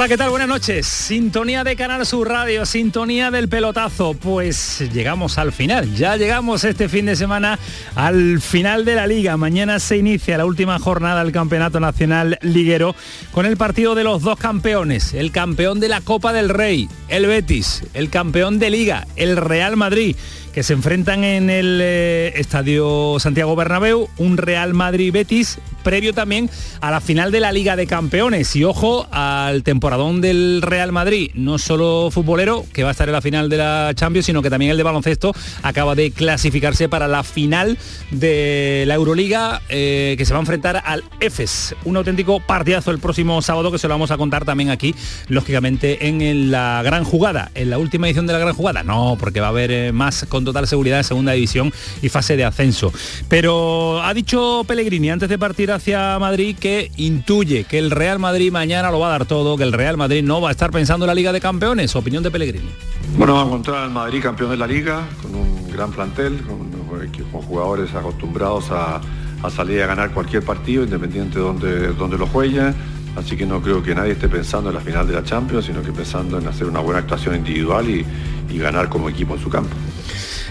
Hola, ¿qué tal? Buenas noches. Sintonía de Canal Sur Radio, sintonía del pelotazo. Pues llegamos al final. Ya llegamos este fin de semana al final de la liga. Mañana se inicia la última jornada del Campeonato Nacional Liguero con el partido de los dos campeones. El campeón de la Copa del Rey, el Betis. El campeón de liga, el Real Madrid que se enfrentan en el eh, Estadio Santiago Bernabéu, un Real Madrid Betis, previo también a la final de la Liga de Campeones. Y ojo al temporadón del Real Madrid, no solo futbolero, que va a estar en la final de la Champions, sino que también el de baloncesto acaba de clasificarse para la final de la Euroliga, eh, que se va a enfrentar al EFES. Un auténtico partidazo el próximo sábado que se lo vamos a contar también aquí, lógicamente en la gran jugada, en la última edición de la gran jugada. No, porque va a haber eh, más con total seguridad en segunda división y fase de ascenso. Pero ha dicho Pellegrini antes de partir hacia Madrid que intuye que el Real Madrid mañana lo va a dar todo, que el Real Madrid no va a estar pensando en la Liga de Campeones. Opinión de Pellegrini. Bueno, vamos a encontrar al Madrid campeón de la Liga, con un gran plantel, con, con jugadores acostumbrados a, a, salir a ganar cualquier partido, independiente de donde, donde lo jueguen. Así que no creo que nadie esté pensando en la final de la Champions, sino que pensando en hacer una buena actuación individual y ganar como equipo en su campo.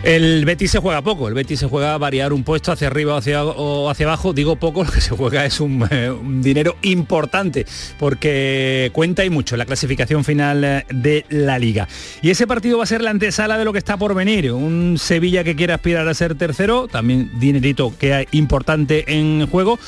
El Betis se juega poco, el Betis se juega a variar un puesto hacia arriba o hacia, o hacia abajo, digo poco, lo que se juega es un, eh, un, dinero importante, porque cuenta y mucho la clasificación final eh, de la liga. Y ese partido va a ser la antesala de lo que está por venir, un Sevilla que quiere aspirar a ser tercero, también dinerito que hay importante en juego,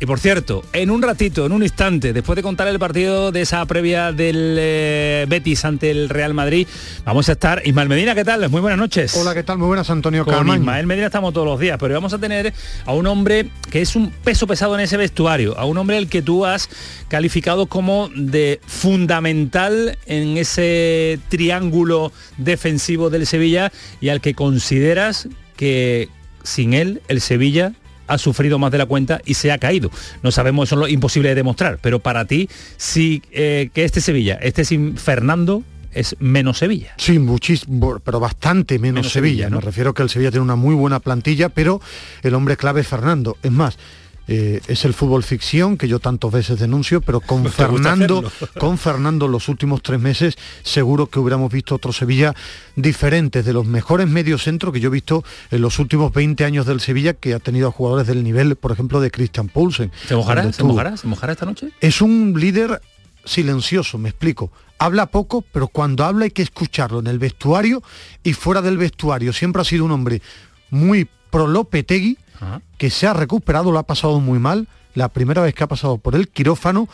y por cierto, en un ratito, en un instante, después de contar el partido de esa previa del eh, Betis ante el Real Madrid, vamos a estar. Ismael Medina, ¿qué tal? Muy buenas noches. Hola, ¿qué tal? Muy buenas, Antonio Con. Ismael Medina estamos todos los días, pero vamos a tener a un hombre que es un peso pesado en ese vestuario, a un hombre al que tú has calificado como de fundamental en ese triángulo defensivo del Sevilla y al que consideras que sin él el Sevilla ha sufrido más de la cuenta y se ha caído. No sabemos, eso es lo imposible de demostrar, pero para ti, sí eh, que este Sevilla, este sin Fernando, es menos Sevilla. Sí, muchísimo, pero bastante menos, menos Sevilla. Sevilla ¿no? Me refiero que el Sevilla tiene una muy buena plantilla, pero el hombre clave es Fernando. Es más, eh, es el fútbol ficción que yo tantas veces denuncio, pero con Fernando, con Fernando los últimos tres meses seguro que hubiéramos visto otro Sevilla diferente, de los mejores mediocentros que yo he visto en los últimos 20 años del Sevilla, que ha tenido a jugadores del nivel, por ejemplo, de Christian Poulsen. ¿Se mojará? ¿Se mojará? ¿Se mojará esta noche? Es un líder silencioso, me explico. Habla poco, pero cuando habla hay que escucharlo en el vestuario y fuera del vestuario. Siempre ha sido un hombre muy pro Lopetegui, Ajá. que se ha recuperado, lo ha pasado muy mal, la primera vez que ha pasado por el quirófano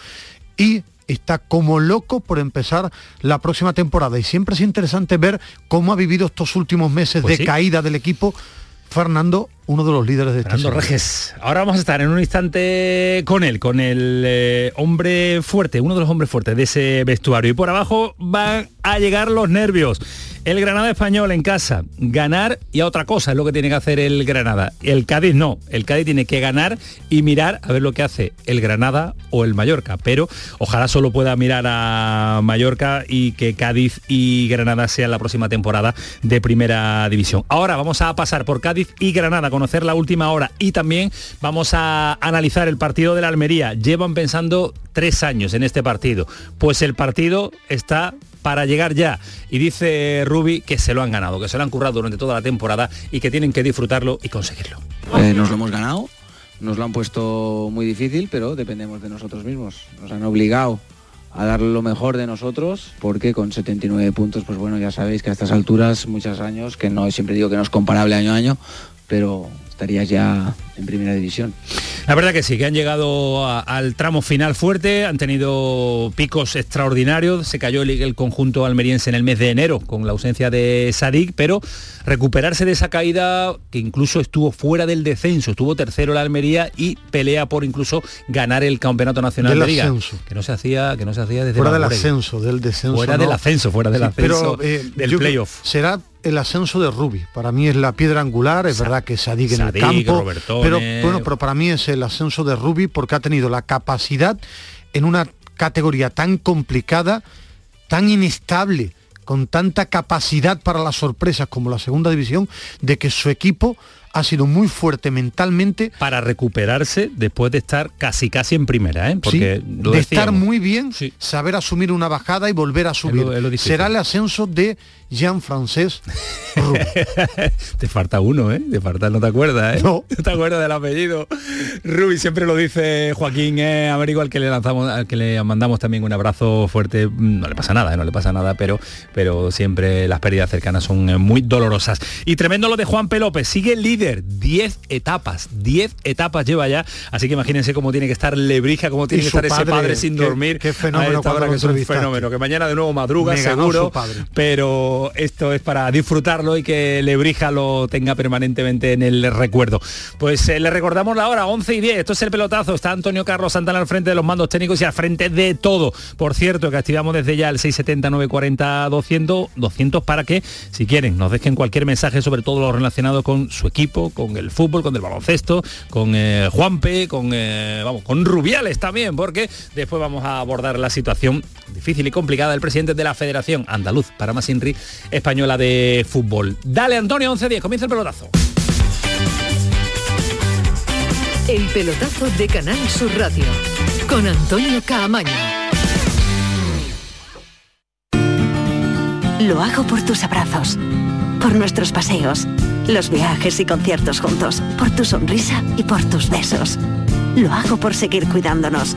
y está como loco por empezar la próxima temporada. Y siempre es interesante ver cómo ha vivido estos últimos meses pues de sí. caída del equipo Fernando, uno de los líderes de este Fernando Reges. Ahora vamos a estar en un instante con él, con el eh, hombre fuerte, uno de los hombres fuertes de ese vestuario. Y por abajo van a llegar los nervios. El Granada español en casa, ganar y a otra cosa es lo que tiene que hacer el Granada. El Cádiz no, el Cádiz tiene que ganar y mirar a ver lo que hace el Granada o el Mallorca. Pero ojalá solo pueda mirar a Mallorca y que Cádiz y Granada sean la próxima temporada de primera división. Ahora vamos a pasar por Cádiz y Granada, conocer la última hora y también vamos a analizar el partido de la Almería. Llevan pensando tres años en este partido. Pues el partido está para llegar ya. Y dice Rubi que se lo han ganado, que se lo han currado durante toda la temporada y que tienen que disfrutarlo y conseguirlo. Eh, nos lo hemos ganado, nos lo han puesto muy difícil, pero dependemos de nosotros mismos. Nos han obligado a dar lo mejor de nosotros, porque con 79 puntos, pues bueno, ya sabéis que a estas alturas, muchos años, que no siempre digo que no es comparable año a año, pero estarías ya en primera división. La verdad que sí, que han llegado al tramo final fuerte, han tenido picos extraordinarios, se cayó el, conjunto almeriense en el mes de enero con la ausencia de Sadik, pero recuperarse de esa caída que incluso estuvo fuera del descenso, estuvo tercero la Almería y pelea por incluso ganar el campeonato nacional de Liga, que no se hacía, que no se hacía desde fuera del ascenso, del descenso, fuera del ascenso, fuera del ascenso, eh, del playoff. Será el ascenso de Rubi. Para mí es la piedra angular, es verdad que Sadik en el campo, pero bueno, pero para mí es el ascenso de Rubi porque ha tenido la capacidad en una categoría tan complicada, tan inestable, con tanta capacidad para las sorpresas como la segunda división, de que su equipo ha sido muy fuerte mentalmente. Para recuperarse después de estar casi casi en primera, ¿eh? Porque de estar muy bien, saber asumir una bajada y volver a subir. Será el ascenso de Jean Francés te falta uno, ¿eh? Te falta, no te acuerdas, ¿eh? No. te acuerdas del apellido? Rubi siempre lo dice Joaquín eh, Américo, al que le lanzamos, al que le mandamos también un abrazo fuerte. No le pasa nada, ¿eh? no le pasa nada, pero, pero siempre las pérdidas cercanas son eh, muy dolorosas. Y tremendo lo de Juan P. López, sigue líder, 10 etapas, 10 etapas lleva ya, así que imagínense cómo tiene que estar Lebrija, cómo tiene que estar ese padre sin dormir. Qué fenómeno, que es un fenómeno, que mañana de nuevo madruga, seguro, pero esto es para disfrutarlo y que Lebrija lo tenga permanentemente en el recuerdo. Pues eh, le recordamos la hora, 11 y 10, esto es el pelotazo, está Antonio Carlos Santana al frente de los mandos técnicos y al frente de todo. Por cierto, que activamos desde ya el 670 940 200, 200 para que, si quieren, nos dejen cualquier mensaje sobre todo lo relacionado con su equipo, con el fútbol, con el baloncesto, con eh, Juanpe, con, eh, vamos, con Rubiales también, porque después vamos a abordar la situación difícil y complicada del presidente de la Federación Andaluz para más Inri Española de Fútbol. Dale Antonio, 11-10, comienza el pelotazo. El pelotazo de Canal Sur Radio con Antonio Caamaño. Lo hago por tus abrazos, por nuestros paseos, los viajes y conciertos juntos, por tu sonrisa y por tus besos. Lo hago por seguir cuidándonos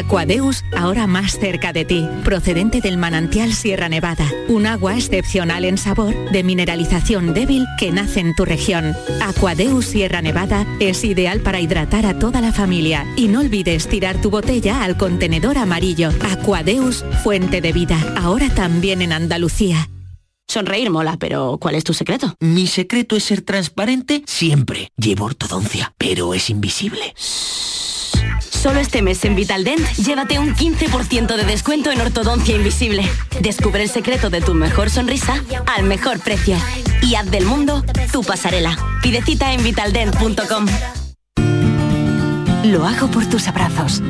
Aquadeus, ahora más cerca de ti, procedente del manantial Sierra Nevada, un agua excepcional en sabor, de mineralización débil que nace en tu región. Aquadeus Sierra Nevada es ideal para hidratar a toda la familia y no olvides tirar tu botella al contenedor amarillo. Aquadeus, fuente de vida, ahora también en Andalucía. Sonreír mola, pero ¿cuál es tu secreto? Mi secreto es ser transparente siempre. Llevo ortodoncia, pero es invisible. Solo este mes en Vitaldent, llévate un 15% de descuento en ortodoncia invisible. Descubre el secreto de tu mejor sonrisa al mejor precio. Y haz del mundo tu pasarela. Pide cita en vitaldent.com. Lo hago por tus abrazos,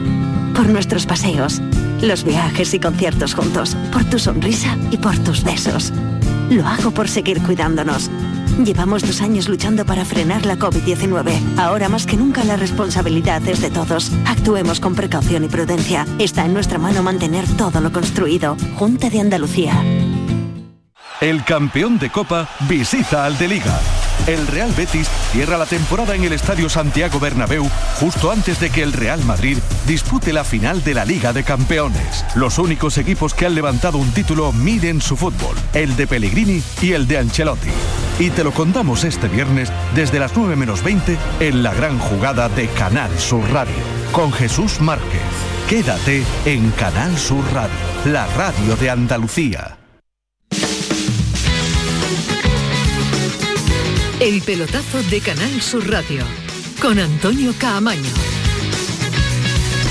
por nuestros paseos, los viajes y conciertos juntos, por tu sonrisa y por tus besos. Lo hago por seguir cuidándonos Llevamos dos años luchando para frenar la COVID-19. Ahora más que nunca la responsabilidad es de todos. Actuemos con precaución y prudencia. Está en nuestra mano mantener todo lo construido. Junta de Andalucía. El campeón de Copa visita al de Liga. El Real Betis cierra la temporada en el Estadio Santiago Bernabéu justo antes de que el Real Madrid dispute la final de la Liga de Campeones. Los únicos equipos que han levantado un título miden su fútbol, el de Pellegrini y el de Ancelotti. Y te lo contamos este viernes desde las 9 menos 20 en la gran jugada de Canal Sur Radio con Jesús Márquez. Quédate en Canal Sur Radio, la radio de Andalucía. El pelotazo de Canal Sur Radio con Antonio Caamaño.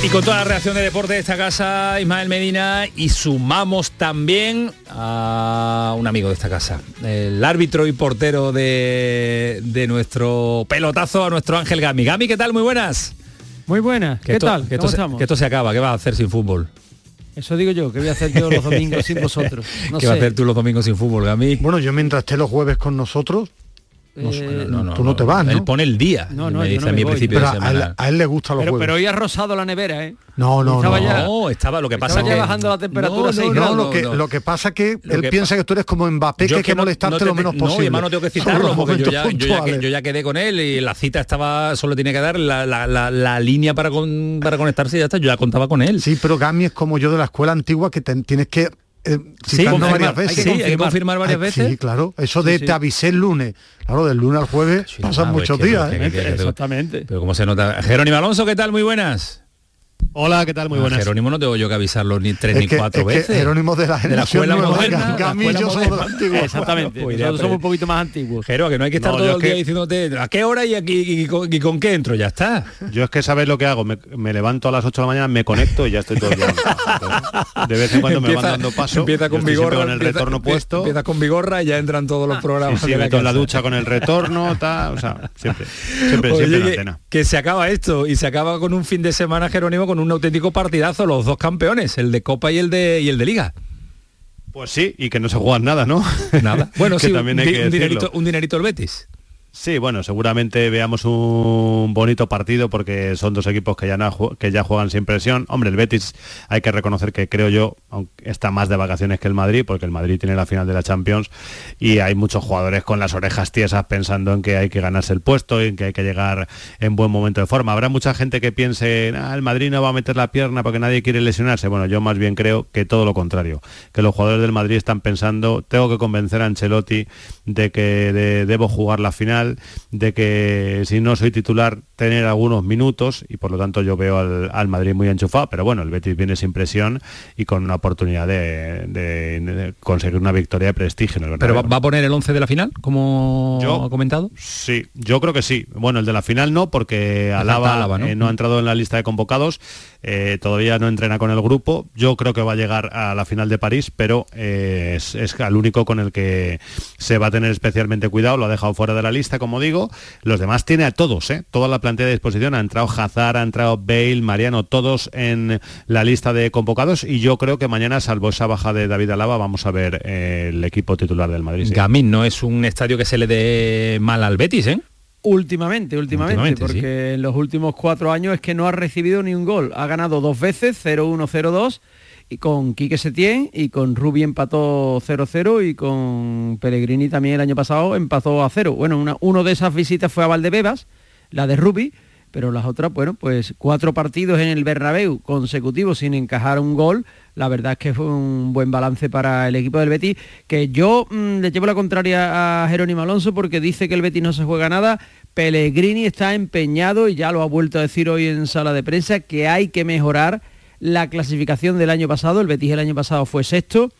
Y con toda la reacción de deporte de esta casa, Ismael Medina, y sumamos también a un amigo de esta casa, el árbitro y portero de, nuestro pelotazo, a nuestro Ángel Gami. Gami, ¿qué tal? Muy buenas. Muy buenas, ¿qué tal? Que esto, Se, que esto se acaba, ¿qué va a hacer sin fútbol? Eso digo yo, ¿qué voy a hacer yo los domingos sin vosotros? ¿Qué va a hacer tú los domingos sin fútbol, Gami? Bueno, yo mientras esté los jueves con nosotros, no, Eh, no, no, tú no te vas, ¿no? Él pone el día. No, no, me yo dice no a me mí a principio Pero de a semana. él, a él le gusta los Pero, jueves. pero hoy ha rosado la nevera, ¿eh? No, no, Estaba no. ya- No, estaba lo que pasa Estaba ya que bajando la temperatura No, a seis no, lo que, no. lo que pasa que Lo él que- piensa que tú eres como Mbappé, Yo que hay que molestarte no lo te- menos no, posible. y además no tengo que citarlo los porque yo momentos ya, yo, ya yo ya quedé con él y la cita estaba solo tiene que dar la, la- la- la línea para, con- para conectarse y ya está. Yo ya contaba con él. Sí, pero Gami es como yo de la escuela antigua que te- tienes que eh, Sí, varias hay que veces. Sí, hay que confirmar varias Ay, veces. Sí, claro. Eso de Sí, sí. te avisé el lunes. Claro, del lunes al jueves pasan Ah, pues muchos que- días. ¿eh? Exactamente. Pero como se nota. Jerónimo Alonso, ¿qué tal? Muy buenas. Hola, ¿qué tal? Muy A buenas. Jerónimo no tengo yo que avisarlo ni tres Es ni que- cuatro es que veces. Jerónimo de la generación escuela moderna, Gami la escuela somos de la moderna. antigua. Exactamente. Pues Nosotros somos un pre- poquito más antiguos. Jero, que no hay que estar No, todo el es día que- diciéndote a qué hora y, aquí, y, con, y con qué entro, ya está. Yo es que sabes lo que hago, me, me levanto a las 8 de la mañana, me conecto y ya estoy todo el día. De vez en cuando me van dando paso. Empieza con vigorra, con el empieza- retorno puesto. Empieza con vigorra y ya entran todos los Sí, programas. sí, de meto en la ducha con el retorno, tal, o sea, siempre, siempre, Oye, siempre en antena. que se acaba esto y se acaba con un fin de semana Jerónimo con un auténtico partidazo, los dos campeones, el de Copa y el de y el de Liga. Pues sí, y que no se juegan nada, ¿no? Nada. Bueno, Que sí, también un, hay di- que un dinerito, un dinerito el Betis. Sí, bueno, seguramente veamos un bonito partido porque son dos equipos que ya, que ya juegan sin presión. Hombre, el Betis hay que reconocer que creo yo está más de vacaciones que el Madrid porque el Madrid tiene la final de la Champions y hay muchos jugadores con las orejas tiesas pensando en que hay que ganarse el puesto y en que hay que llegar en buen momento de forma. Habrá mucha gente que piense, "Ah, el Madrid no va a meter la pierna porque nadie quiere lesionarse. Bueno, yo más bien creo que todo lo contrario, que los jugadores del Madrid están pensando, tengo que convencer a Ancelotti de que de- debo jugar la final, de que si no soy titular tener algunos minutos y por lo tanto yo veo al, al Madrid muy enchufado, pero bueno, el Betis viene sin presión y con una oportunidad de, de- de conseguir una victoria de prestigio. Pero va, a poner el 11 de la final, como Yo- ha comentado. Sí, yo creo que sí. Bueno, el de la final no, porque Alaba, Alaba, ¿no? eh, no ha entrado en la lista de convocados, eh, todavía no entrena con el grupo. Yo creo que va a llegar a la final de París, pero eh, es, es el único con el que se va a tener especialmente cuidado. Lo ha dejado fuera de la lista, como digo. Los demás tiene a todos, ¿eh? toda la plantilla de disposición. Ha entrado Hazard, ha entrado Bale, Mariano, todos en la lista de convocados. Y yo creo que mañana, salvo esa baja de David Alaba, vamos a ver eh, el equipo titular del Madrid. sí. Gamín no es un estadio que se le dé mal al Betis, ¿eh? Últimamente, últimamente, Últimamente, porque en los últimos cuatro años es que no ha recibido ni un gol. Ha ganado dos veces, 0-1, 0-2, y con Quique Setién, y con Rubi empató 0-0, y con Pellegrini también el año pasado empató a 0. Bueno, una, uno de esas visitas fue a Valdebebas, la de Rubi, pero las otras, bueno, pues cuatro partidos en el Bernabéu consecutivos sin encajar un gol. La verdad es que fue un buen balance para el equipo del Betis, que yo mm, le llevo la contraria a Jerónimo Alonso porque dice que el Betis no se juega nada. Pellegrini está empeñado y ya lo ha vuelto a decir hoy en sala de prensa que hay que mejorar la clasificación del año pasado. El Betis el año pasado fue sexto,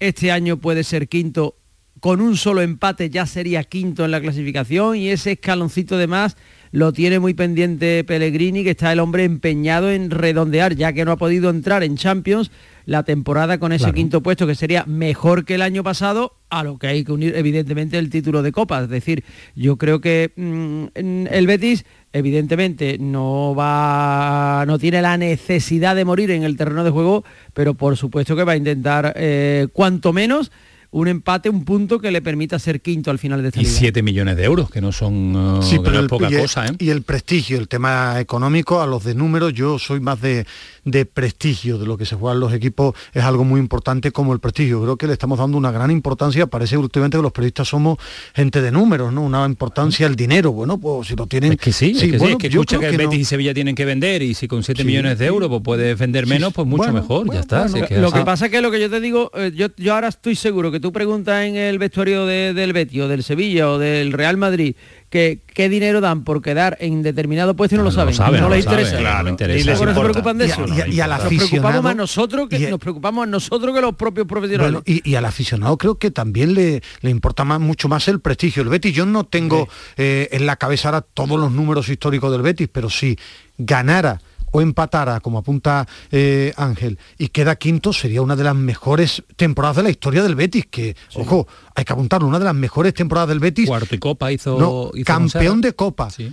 este año puede ser quinto con un solo empate ya sería quinto en la clasificación y ese escaloncito de más lo tiene muy pendiente Pellegrini, que está el hombre empeñado en redondear, ya que no ha podido entrar en Champions la temporada con ese Claro. quinto puesto, que sería mejor que el año pasado, a lo que hay que unir evidentemente el título de Copa. Es decir, yo creo que mm, el Betis evidentemente no va no tiene la necesidad de morir en el terreno de juego, pero por supuesto que va a intentar eh, cuanto menos un empate, un punto que le permita ser quinto al final de esta Y liga. 7 millones de euros, que no son uh, Sí, pero no es el, poca y, el- cosa, ¿eh? y el prestigio, el tema económico, a los de números, yo soy más de, de prestigio, de lo que se juegan los equipos, es algo muy importante como el prestigio. Creo que le estamos dando una gran importancia, parece últimamente que los periodistas somos gente de números, ¿no? Una importancia al dinero, bueno, pues si lo tienen... Es que sí, es que, sí, bueno, es que yo escucha que creo el que no. Betis y Sevilla tienen que vender y si con 7 Sí, millones de sí. euros pues puedes vender Sí, menos, sí. pues mucho Bueno, mejor, ya está. bueno, si es que Lo así. que pasa es que lo que yo te digo, eh, yo, yo ahora estoy seguro que tú preguntas en el vestuario de- del Betis o del Sevilla o del Real Madrid que qué dinero dan por quedar en determinado puesto y no, lo saben, no, no les interesa. claro, no interesa. Les No se preocupan de Y eso. y a- y al nos preocupamos más nosotros que y a- nos preocupamos a nosotros que los propios profesionales. Bueno, y, y al aficionado creo que también le, le importa más, mucho más el prestigio. El Betis, yo no tengo eh, en la cabeza ahora todos los números históricos del Betis, pero si ganara o empatara, como apunta eh, Ángel, y queda quinto, sería una de las mejores temporadas de la historia del Betis, que, ojo, hay que apuntarlo, una de las mejores temporadas del Betis. Cuarto y Copa hizo, No, hizo campeón de Copa. Sí.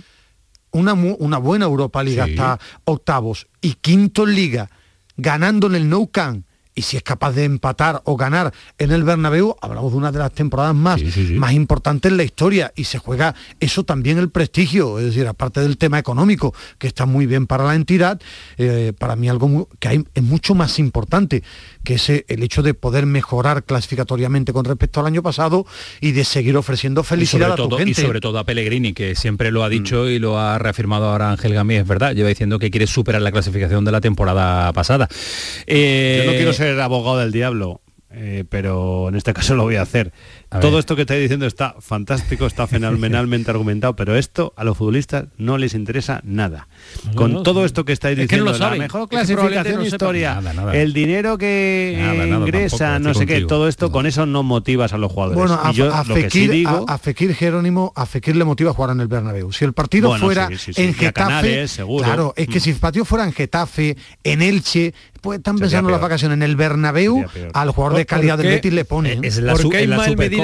Una, una buena Europa Liga Sí. hasta octavos y quinto en Liga, ganando en el Nou Camp y si es capaz de empatar o ganar en el Bernabéu, hablamos de una de las temporadas más, más importantes en la historia y se juega eso también el prestigio, es decir, aparte del tema económico, que está muy bien para la entidad, eh, para mí algo que hay, es mucho más importante, que es el hecho de poder mejorar clasificatoriamente con respecto al año pasado y de seguir ofreciendo felicidad a tu gente. Y sobre todo a Pellegrini, que siempre lo ha dicho mm. y lo ha reafirmado ahora Ángel Gamí, es verdad, lleva diciendo que quiere superar la clasificación de la temporada pasada. Yo no quiero eh, ser abogado del diablo, eh, pero en este caso lo voy a hacer. Todo esto que estoy diciendo está fantástico, está fenomenalmente argumentado, pero esto a los futbolistas no les interesa nada. Con todo esto que estáis diciendo, la mejor clasificación historia, el dinero que ingresa, no sé qué, todo esto, con eso no motivas a los jugadores. Bueno, a, Fekir, a, Fekir Jerónimo, a Fekir le motiva a jugar en el Bernabéu. Si el partido fuera en Getafe, claro, es que mm. si el partido fuera en Getafe, en Elche, pues están pensando las vacaciones. En el Bernabéu, al jugador de calidad del Betis le pone. Es la,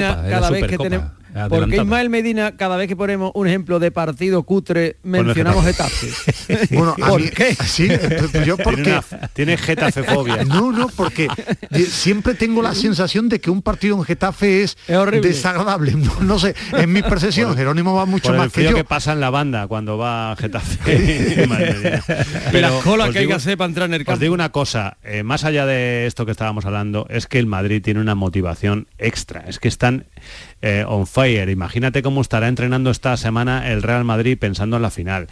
cada vez que tenemos porque Ismael Medina, cada vez que ponemos un ejemplo de partido cutre, mencionamos Getafe. bueno, ¿Por qué? Sí, yo porque... Tiene, Getafe fobia. No, no, porque siempre tengo la sensación de que un partido en Getafe es, desagradable. No, sé, en mi percepción, Jerónimo va mucho más que yo. que pasa en la banda cuando va a Getafe. Pero la cola que hay que hacer para entrar en el campo. Os digo una cosa, eh, más allá de esto que estábamos hablando, es que el Madrid tiene una motivación extra. Es que están eh, on fire. Imagínate cómo estará entrenando esta semana el Real Madrid pensando en la final.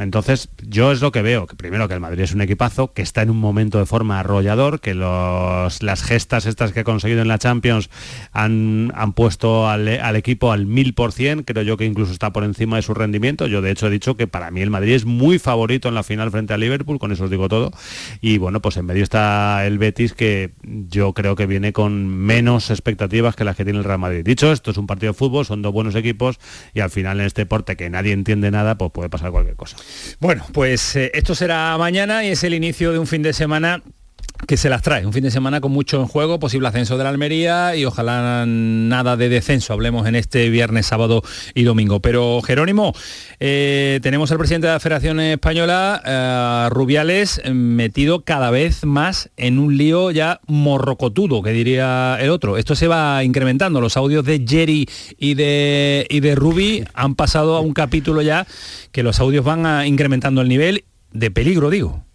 Entonces, yo es lo que veo, que primero que el Madrid es un equipazo, que está en un momento de forma arrollador, que las gestas estas que ha conseguido en la Champions han, han puesto al, equipo al mil por cien, creo yo que incluso está por encima de su rendimiento. Yo de hecho he dicho que para mí el Madrid es muy favorito en la final frente a Liverpool, con eso os digo todo. Y bueno, pues en medio está el Betis, que yo creo que viene con menos expectativas que las que tiene el Real Madrid. Dicho esto, es un partido de fútbol, son dos buenos equipos y al final en este deporte que nadie entiende nada, pues puede pasar cualquier cosa. Bueno, pues eh, esto será mañana y es el inicio de un fin de semana que se las trae. Un fin de semana con mucho en juego, posible ascenso de la Almería y ojalá nada de descenso. Hablemos en este viernes, sábado y domingo. Pero Jerónimo, eh, tenemos al presidente de la Federación Española, eh, Rubiales, metido cada vez más en un lío ya morrocotudo, que diría el otro. Esto se va incrementando. Los audios de Jerry y de, y de Rubi han pasado a un capítulo ya que los audios van incrementando el nivel de peligro, digo.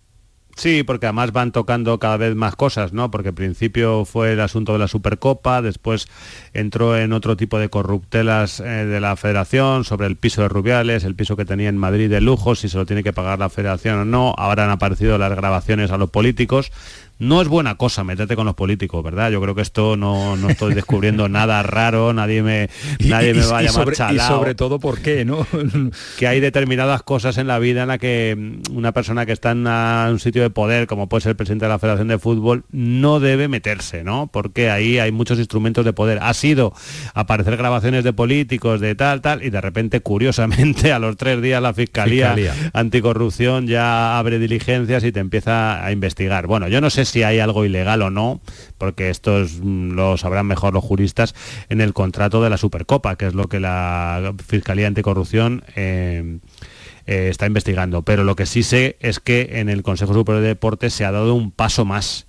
Sí, porque además van tocando cada vez más cosas, ¿no? Porque al principio fue el asunto de la Supercopa, después entró en otro tipo de corruptelas eh, de la federación sobre el piso de Rubiales, el piso que tenía en Madrid de lujo, si se lo tiene que pagar la federación o no. Ahora han aparecido las grabaciones a los políticos no es buena cosa meterte con los políticos, ¿verdad? Yo creo que esto no, no estoy descubriendo nada raro, nadie me, nadie me va a llamar sobre, Y sobre todo por qué, ¿no? que hay determinadas cosas en la vida en la que mm, una persona que está en un sitio de poder, como puede ser el presidente de la Federación de Fútbol, no debe meterse, ¿no? Porque ahí hay muchos instrumentos de poder. Ha sido aparecer grabaciones de políticos, de tal, tal, y de repente, curiosamente, a los tres días la Fiscalía, Anticorrupción ya abre diligencias y te empieza a investigar. Bueno, yo no sé si hay algo ilegal o no, porque esto mm, lo sabrán mejor los juristas, en el contrato de la Supercopa, que es lo que la Fiscalía Anticorrupción... Eh, eh, está investigando. Pero lo que sí sé es que en el Consejo Superior de Deportes se ha dado un paso más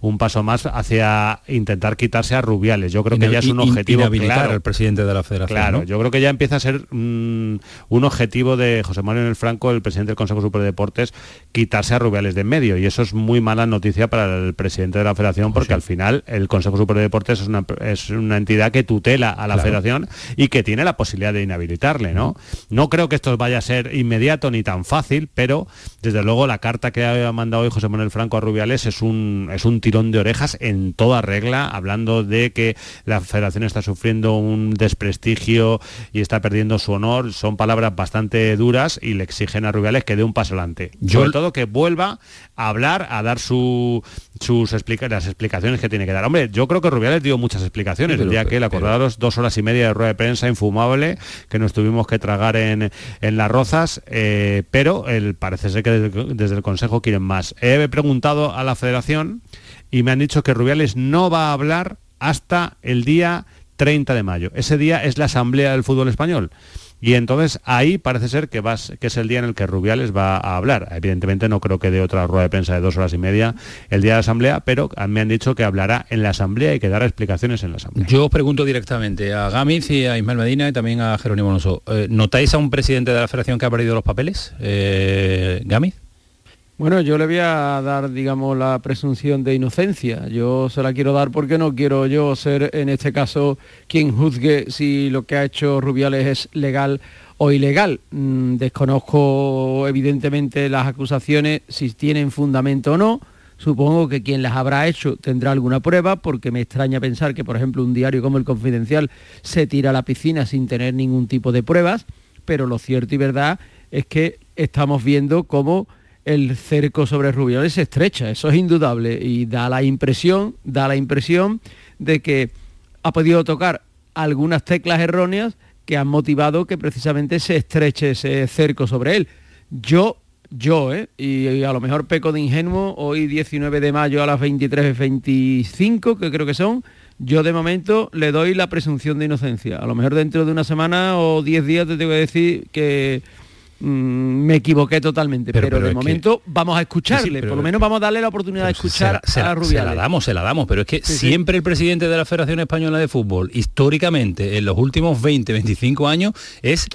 un paso más hacia intentar quitarse a Rubiales. Yo creo que ya es un objetivo claro. al presidente de la Federación. Claro, yo creo que ya empieza a ser mm, un objetivo de José Manuel el Franco, el presidente del Consejo Superior de Deportes, quitarse a Rubiales de en medio. Y eso es muy mala noticia para el presidente de la Federación, porque al final el Consejo Superior de Deportes es una, es una entidad que tutela a la Federación y que tiene la posibilidad de inhabilitarle, ¿no? No creo que esto vaya a ser inmediato ni tan fácil, pero desde luego la carta que ha mandado hoy José Manuel Franco a Rubiales es un, es un tirón de orejas en toda regla, hablando de que la federación está sufriendo un desprestigio y está perdiendo su honor. Son palabras bastante duras y le exigen a Rubiales que dé un paso adelante. Sobre todo que vuelva a hablar, a dar su, sus las explicaciones que tiene que dar. Hombre, yo creo que Rubiales dio muchas explicaciones. el día que él, acordaros, dos horas y media de rueda de prensa infumable que nos tuvimos que tragar en, en las rozas, eh, pero el, parece ser que desde, desde el Consejo quieren más. He preguntado a la federación y me han dicho que Rubiales no va a hablar hasta el día 30 de mayo. Ese día es la Asamblea del Fútbol Español. Y entonces ahí parece ser que, vas, que es el día en el que Rubiales va a hablar. Evidentemente no creo que dé otra rueda de prensa de dos horas y media el día de la Asamblea, pero me han dicho que hablará en la Asamblea y que dará explicaciones en la Asamblea. Yo os pregunto directamente a Gámez y a Ismael Medina y también a Jerónimo Alonso. Eh, ¿Notáis a un presidente de la federación que ha perdido los papeles? Eh. Bueno, yo le voy a dar, digamos, la presunción de inocencia. Yo se la quiero dar porque no quiero yo ser, en este caso, quien juzgue si lo que ha hecho Rubiales es legal o ilegal. Mm, desconozco, evidentemente, las acusaciones, si tienen fundamento o no. Supongo que quien las habrá hecho tendrá alguna prueba, porque me extraña pensar que, por ejemplo, un diario como el Confidencial se tira a la piscina sin tener ningún tipo de pruebas, pero lo cierto y verdad es que estamos viendo cómo el cerco sobre Rubiales se estrecha, eso es indudable y da la impresión, da la impresión de que ha podido tocar algunas teclas erróneas que han motivado que precisamente se estreche ese cerco sobre él. Yo, yo, ¿eh? y a lo mejor peco de ingenuo, hoy 19 de mayo a las 23.25, que creo que son, yo de momento le doy la presunción de inocencia. A lo mejor dentro de una semana o 10 días te tengo que decir que Mm, me equivoqué totalmente, pero, de momento vamos a escucharle, por lo menos vamos a darle la oportunidad de escuchar se a Rubiales. Se la damos, se la damos, pero es que siempre el presidente de la Federación Española de Fútbol, históricamente, en los últimos 20, 25 años, es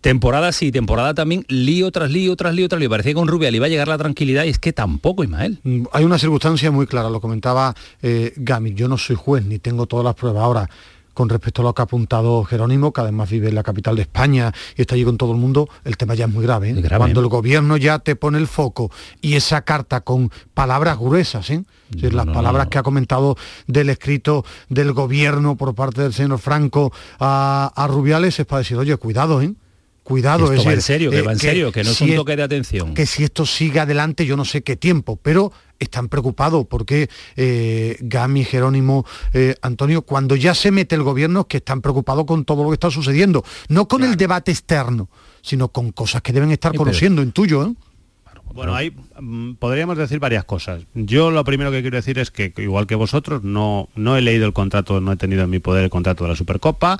temporada sí, temporada también, lío tras lío, tras lío, tras lío. Parecía que con Rubiales iba a llegar la tranquilidad y es que tampoco, Ismael. Mm, hay una circunstancia muy clara, lo comentaba eh, Gami, yo no soy juez ni tengo todas las pruebas ahora con respecto a lo que ha apuntado Jerónimo, que además vive en la capital de España y está allí con todo el mundo, el tema ya es muy grave. ¿eh? Cuando el gobierno ya te pone el foco y esa carta con palabras gruesas, ¿eh? las palabras que ha comentado del escrito del gobierno por parte del señor Franco a, Rubiales es para decir, oye, cuidado, ¿eh? cuidado. es en serio, que va en serio, que no es un toque de atención. Que si esto sigue adelante, yo no sé qué tiempo, pero están preocupados porque eh, Gami, Jerónimo, eh, Antonio, cuando ya se mete el gobierno, que están preocupados con todo lo que está sucediendo, no con el debate externo, sino con cosas que deben estar conociendo, en tuyo. ¿eh? Bueno, ahí mm, podríamos decir varias cosas. Yo lo primero que quiero decir es que, igual que vosotros, no, no he leído el contrato, no he tenido en mi poder el contrato de la Supercopa,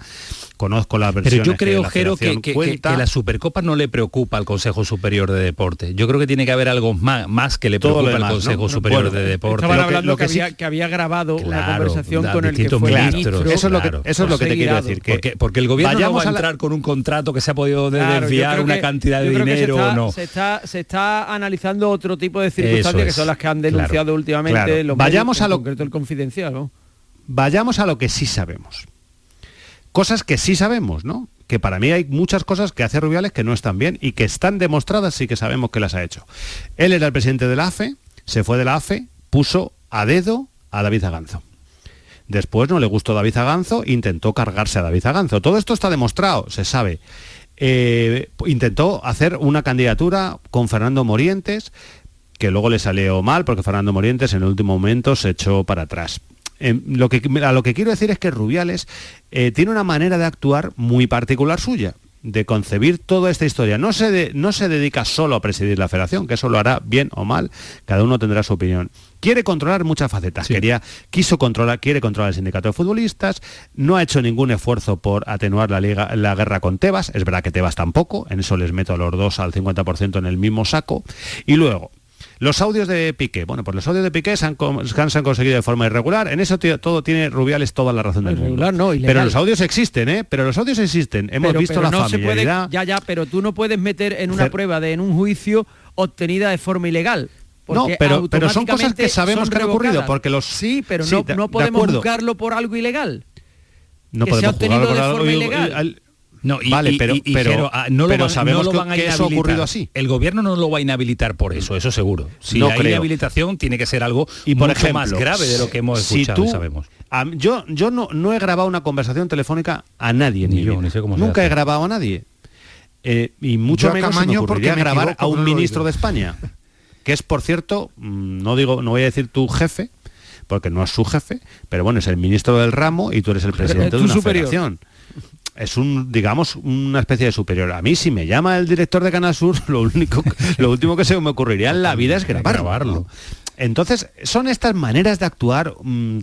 conozco las versiones Pero yo creo, Jero, que, que, la Supercopa no le preocupa al Consejo Superior de Deporte. Yo creo que tiene que haber algo más, más que le preocupe al Consejo Superior de Deporte. Estaban hablando que, había, que, había, grabado una conversación con el que fue ministro. Eso es lo que, eso es lo que te quiero decir. porque, porque, el gobierno no va a entrar con un contrato que se ha podido desviar una cantidad de dinero o no. Se está, se está analizando otro tipo de circunstancias que son las que han denunciado últimamente los Vayamos a lo concreto el confidencial. Vayamos a lo que sí sabemos cosas que sí sabemos, ¿no? Que para mí hay muchas cosas que hace Rubiales que no están bien y que están demostradas y que sabemos que las ha hecho. Él era el presidente de la AFE, se fue de la AFE, puso a dedo a David Aganzo. Después no le gustó David Aganzo, intentó cargarse a David Aganzo. Todo esto está demostrado, se sabe. Eh, intentó hacer una candidatura con Fernando Morientes, que luego le salió mal porque Fernando Morientes en el último momento se echó para atrás. Em, lo que, a lo que quiero decir es que Rubiales eh, tiene una manera de actuar muy particular suya de concebir toda esta historia. No se, no se dedica solo a presidir la federación, que eso lo hará bien o mal, cada uno tendrá su opinión. Quiere controlar muchas facetas. Quería, quiso controlar, quiere controlar el sindicato de futbolistas, no ha hecho ningún esfuerzo por atenuar la, liga, la guerra con Tebas, es verdad que Tebas tampoco, en eso les meto a los dos al 50% en el mismo saco. Y luego, los audios de Piqué. Bueno, pues los audios de Piqué se han, conseguido de forma irregular. En eso todo tiene Rubiales toda la razón del mundo. No, pero los audios existen, ¿eh? Pero los audios existen. Hemos visto la no familiaridad. ya, ya, pero tú no puedes meter en una prueba de en un juicio obtenida de forma ilegal. No, pero, pero son cosas que sabemos que han ocurrido, porque los... Sí, pero no, no podemos juzgarlo por algo ilegal. No podemos juzgarlo por algo ilegal. No, vale, pero, pero, ah, no lo van, sabemos que, a eso ha ocurrido así. El gobierno no lo va a inhabilitar por eso, eso seguro. Si no hay inhabilitación tiene que ser algo y por mucho más grave de lo que hemos escuchado, si tú, sabemos. yo yo no, no he grabado una conversación telefónica a nadie ni yo, ni sé cómo Nunca he grabado a nadie. Eh, y mucho menos se me ocurriría grabar a un ministro de España, que es, por cierto, mm, no digo, no voy a decir tu jefe, porque no es su jefe, pero bueno, es el ministro del ramo y tú eres el presidente de una superior. federación es un, digamos, una especie de superior. A mí, si me llama el director de Canal Sur, lo único, lo último que se me ocurriría en la vida es grabarlo. Entonces, son estas maneras de actuar mm,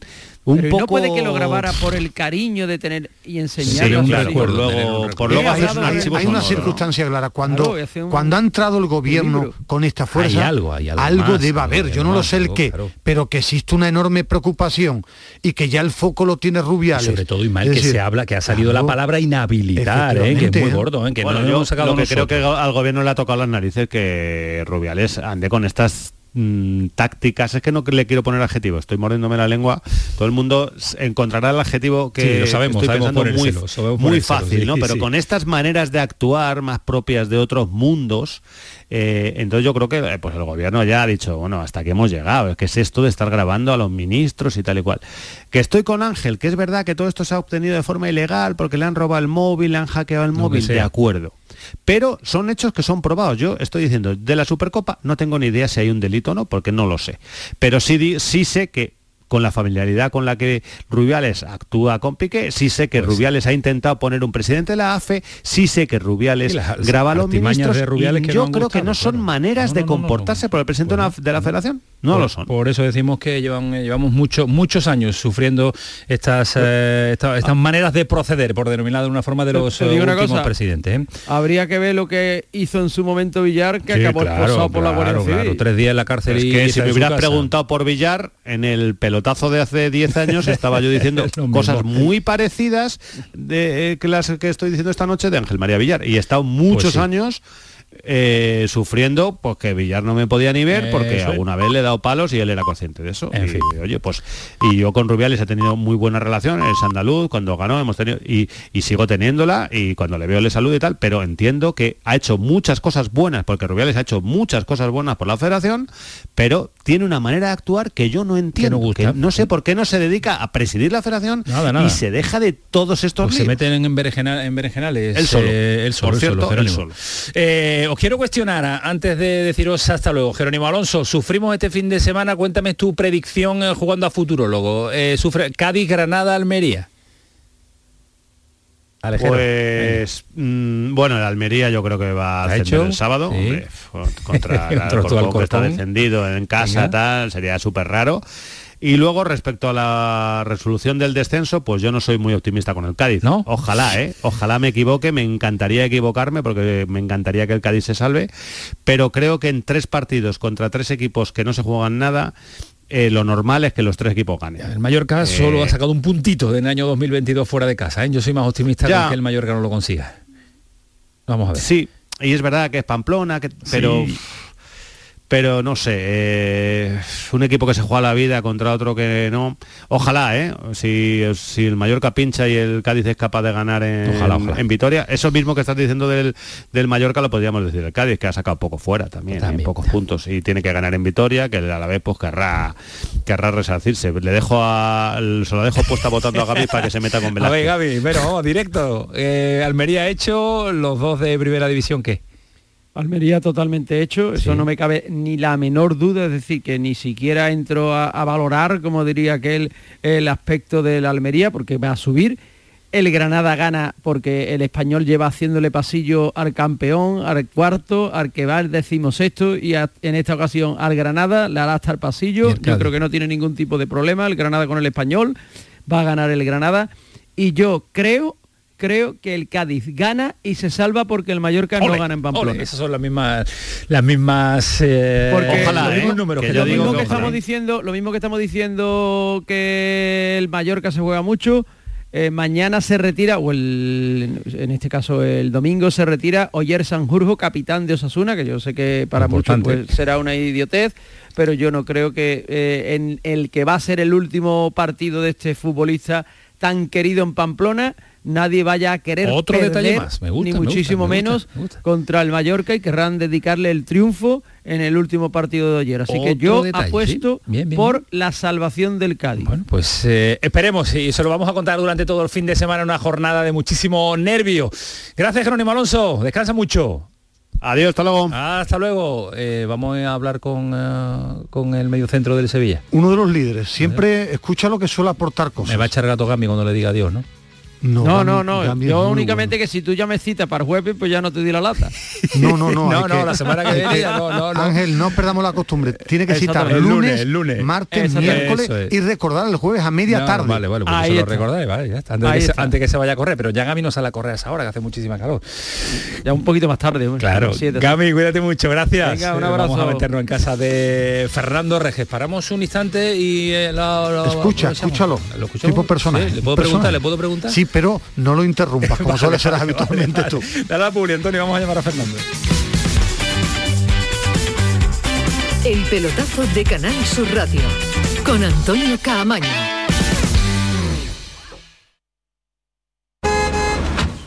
un Pero ¿y poco... no puede que lo grabara por el cariño de tener y enseñarlo Sí, a claro, por luego, por Hay- luego hay- hacer un hay- archivo hay una circunstancia clara cuando Claro, y hace un- cuando ha entrado el gobierno con esta fuerza Hay algo, hay algo más, debe algo, haber. yo no lo sé el qué claro. pero que existe una enorme preocupación y que ya el foco lo tiene Rubiales. Sobre todo y mal Es que decir, se habla que ha salido claro, la palabra inhabilitar ¿eh? que es muy gordo ¿eh? que Bueno, no lo yo hemos sacado lo que creo que al gobierno le ha tocado las narices que Rubiales ande con estas mm, tácticas. Es que no le quiero poner adjetivo estoy mordiéndome la lengua. Todo el mundo encontrará el adjetivo que Sí, lo sabemos, estoy sabemos pensando muy, fácil sí, no pero con estas maneras de actuar más propias de otros mundos eh, entonces yo creo que eh, pues el gobierno ya ha dicho bueno hasta aquí hemos llegado que es esto de estar grabando a los ministros y tal y cual que estoy con Ángel que es verdad que todo esto se ha obtenido de forma ilegal porque le han robado el móvil le han hackeado el que móvil de acuerdo pero son hechos que son probados. Yo estoy diciendo, de la Supercopa no tengo ni idea si hay un delito o no, porque no lo sé. Pero sí, sí sé que con la familiaridad con la que Rubiales actúa con Piqué, sí sé que Pues Rubiales ha intentado poner un presidente de la AFE, sí sé que Rubiales graba a los ministros, de Rubiales y que yo no creo que no son claro. maneras No, de no, comportarse por el presidente de la- de la federación. No por, lo son. Por eso decimos que llevan, eh, llevamos mucho, muchos años sufriendo estas, eh, esta- estas maneras de proceder, por denominar de una forma, de los eh, últimos cosa. presidentes. ¿eh? Habría que ver lo que hizo en su momento Villar, que Sí, acabó claro, por la Guardia Civil. tres días en la cárcel Es y que si me hubieras preguntado por Villar, en el pelotazo de hace 10 años estaba yo diciendo cosas muy parecidas de eh, que las que estoy diciendo esta noche de Ángel María Villar. Y he estado muchos Pues sí. años eh, sufriendo pues que Villar no me podía ni ver porque Eso es. alguna vez le he dado palos y él era consciente de eso. En y, fin. oye, pues y yo con Rubiales he tenido muy buena relación, es andaluz, cuando ganó hemos tenido y, y sigo teniéndola y cuando le veo le saludo y tal, pero entiendo que ha hecho muchas cosas buenas, porque Rubiales ha hecho muchas cosas buenas por la federación, pero tiene una manera de actuar que yo no entiendo, no gusta. que no sé por qué no se dedica a presidir la federación Nada, nada. y se deja de todos estos Pues se meten en, berenjena- en berenjenales. Él solo. eh, él solo, Por cierto, solo, solo. Eh, os quiero cuestionar, antes de deciros hasta luego, Jerónimo Alonso, sufrimos este fin de semana, cuéntame tu predicción eh, jugando a futurólogo. Eh, sufre Cádiz, Granada, Almería. Alejero, Pues mm, bueno, el Almería yo creo que va a ¿Ha ascender hecho? el sábado Sí. hombre, contra el Alcorcón, que está descendido en casa Venga. tal, sería súper raro. Y luego respecto a la resolución del descenso, pues yo no soy muy optimista con el Cádiz. ¿No? Ojalá, ¿eh? Ojalá me equivoque, me encantaría equivocarme porque me encantaría que el Cádiz se salve, pero creo que en tres partidos contra tres equipos que no se juegan nada, eh, lo normal es que los tres equipos ganen. El Mallorca Eh, solo ha sacado un puntito del año 2022 fuera de casa. ¿eh? Yo soy más optimista Ya. con que el Mallorca no lo consiga. Vamos a ver. Sí, y es verdad que es Pamplona, que, pero Sí. Pero no sé, eh, un equipo que se juega la vida contra otro que no. Ojalá, ¿eh? Si, si el Mallorca pincha y el Cádiz es capaz de ganar en, Ojalá, ojalá. en Vitoria, eso mismo que estás diciendo del, del Mallorca lo podríamos decir del Cádiz, que ha sacado poco fuera también, ¿eh? También. pocos puntos y tiene que ganar en Vitoria, que a la vez pues querrá, querrá resarcirse. Le dejo a, se lo dejo puesta votando a Gaby para que se meta con A ver, Velázquez. Gaby, pero vamos, directo. Eh, Almería ha hecho, los dos de primera división, ¿qué? Almería totalmente hecho, eso Sí. no me cabe ni la menor duda, es decir, que ni siquiera entro a, a valorar, como diría aquel, el aspecto de la Almería, porque va a subir. El Granada gana porque el español lleva haciéndole pasillo al campeón, al cuarto, al que va el decimosexto y a- en esta ocasión al Granada, le hará hasta el pasillo. El Yo creo que no tiene ningún tipo de problema el Granada con el español, va a ganar el Granada. Y yo creo, creo que el Cádiz gana y se salva porque el Mallorca no gana en Pamplona. ole, esas son las mismas, las mismas, eh, Porque Ojalá, los ¿eh? mismos números Que que yo lo digo mismo que ojalá. estamos diciendo, lo mismo que estamos diciendo que el Mallorca se juega mucho. eh, mañana se retira, o el, en este caso el domingo se retira Oyer Sanjurjo, capitán de Osasuna, que yo sé que para muchos pues, será una idiotez, pero yo no creo que eh, en el que va a ser el último partido de este futbolista tan querido en Pamplona, nadie vaya a querer Otro perder, detalle más, me gusta, ni me gusta, muchísimo me gusta, menos me gusta. contra el Mallorca y querrán dedicarle el triunfo en el último partido de ayer. Así que yo detalle, apuesto sí. Bien, bien, por la salvación del Cádiz. Bueno, pues eh, esperemos y se lo vamos a contar durante todo el fin de semana, una jornada de muchísimo nervio. Gracias, Jerónimo Alonso. Descansa mucho. Adiós, hasta luego. Hasta luego. Eh, vamos a hablar con, eh, con el mediocentro del Sevilla. Uno de los líderes. Siempre escucha lo que suele aportar cosas. Me va a echar gato Gambi cuando le diga adiós, ¿no? No, no, no. Yo únicamente que si tú ya me citas para jueves, pues ya no te di la lata. No, no, no. no, no, la semana que viene no, no, Ángel, no perdamos la costumbre. Tiene que citar el lunes, el lunes, martes, miércoles y recordar el jueves a media tarde. Vale, vale, pues eso lo recordáis, vale, ya está. Antes, que se, que se, vaya a correr, pero ya Gami no sale a correr a esa hora, que hace muchísima calor. Ya un poquito más tarde. Claro. Gami, cuídate mucho, gracias. Venga, un abrazo. Vamos a meternos en casa de Fernando Reges. Paramos un instante y eh, lo, Escucha, escúchalo. ¿Lo tipo personal. ¿Le puedo preguntar? ¿Le puedo preguntar? Sí, pero no lo interrumpas, como suele ser habitualmente tú. Dale la publi, Antonio, vamos a llamar a Fernando. El pelotazo de Canal Sur Radio con Antonio Caamaño.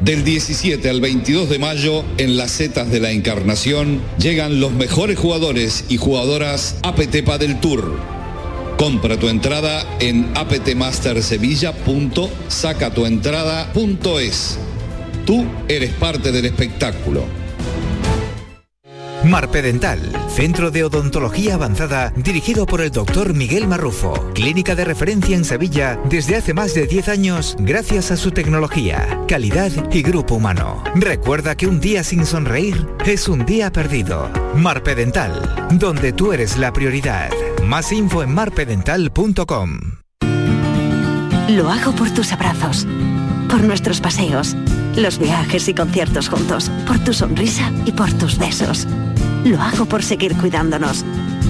del 17 al 22 de mayo, en las setas de la Encarnación, llegan los mejores jugadores y jugadoras APT Padel Tour. Compra tu entrada en aptmastersevilla.sacatuentrada.es. Tú eres parte del espectáculo. Marpedental, centro de odontología avanzada dirigido por el doctor Miguel Marrufo, clínica de referencia en Sevilla desde hace más de 10 años gracias a su tecnología, calidad y grupo humano. Recuerda que un día sin sonreír es un día perdido. Marpedental, donde tú eres la prioridad. Más info en marpedental.com. Lo hago por tus abrazos, por nuestros paseos, los viajes y conciertos juntos, por tu sonrisa y por tus besos. Lo hago por seguir cuidándonos.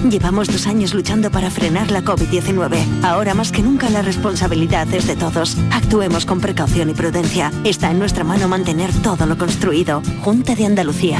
Llevamos dos años luchando para frenar la COVID-19. Ahora más que nunca la responsabilidad es de todos. Actuemos con precaución y prudencia. Está en nuestra mano mantener todo lo construido. Junta de Andalucía.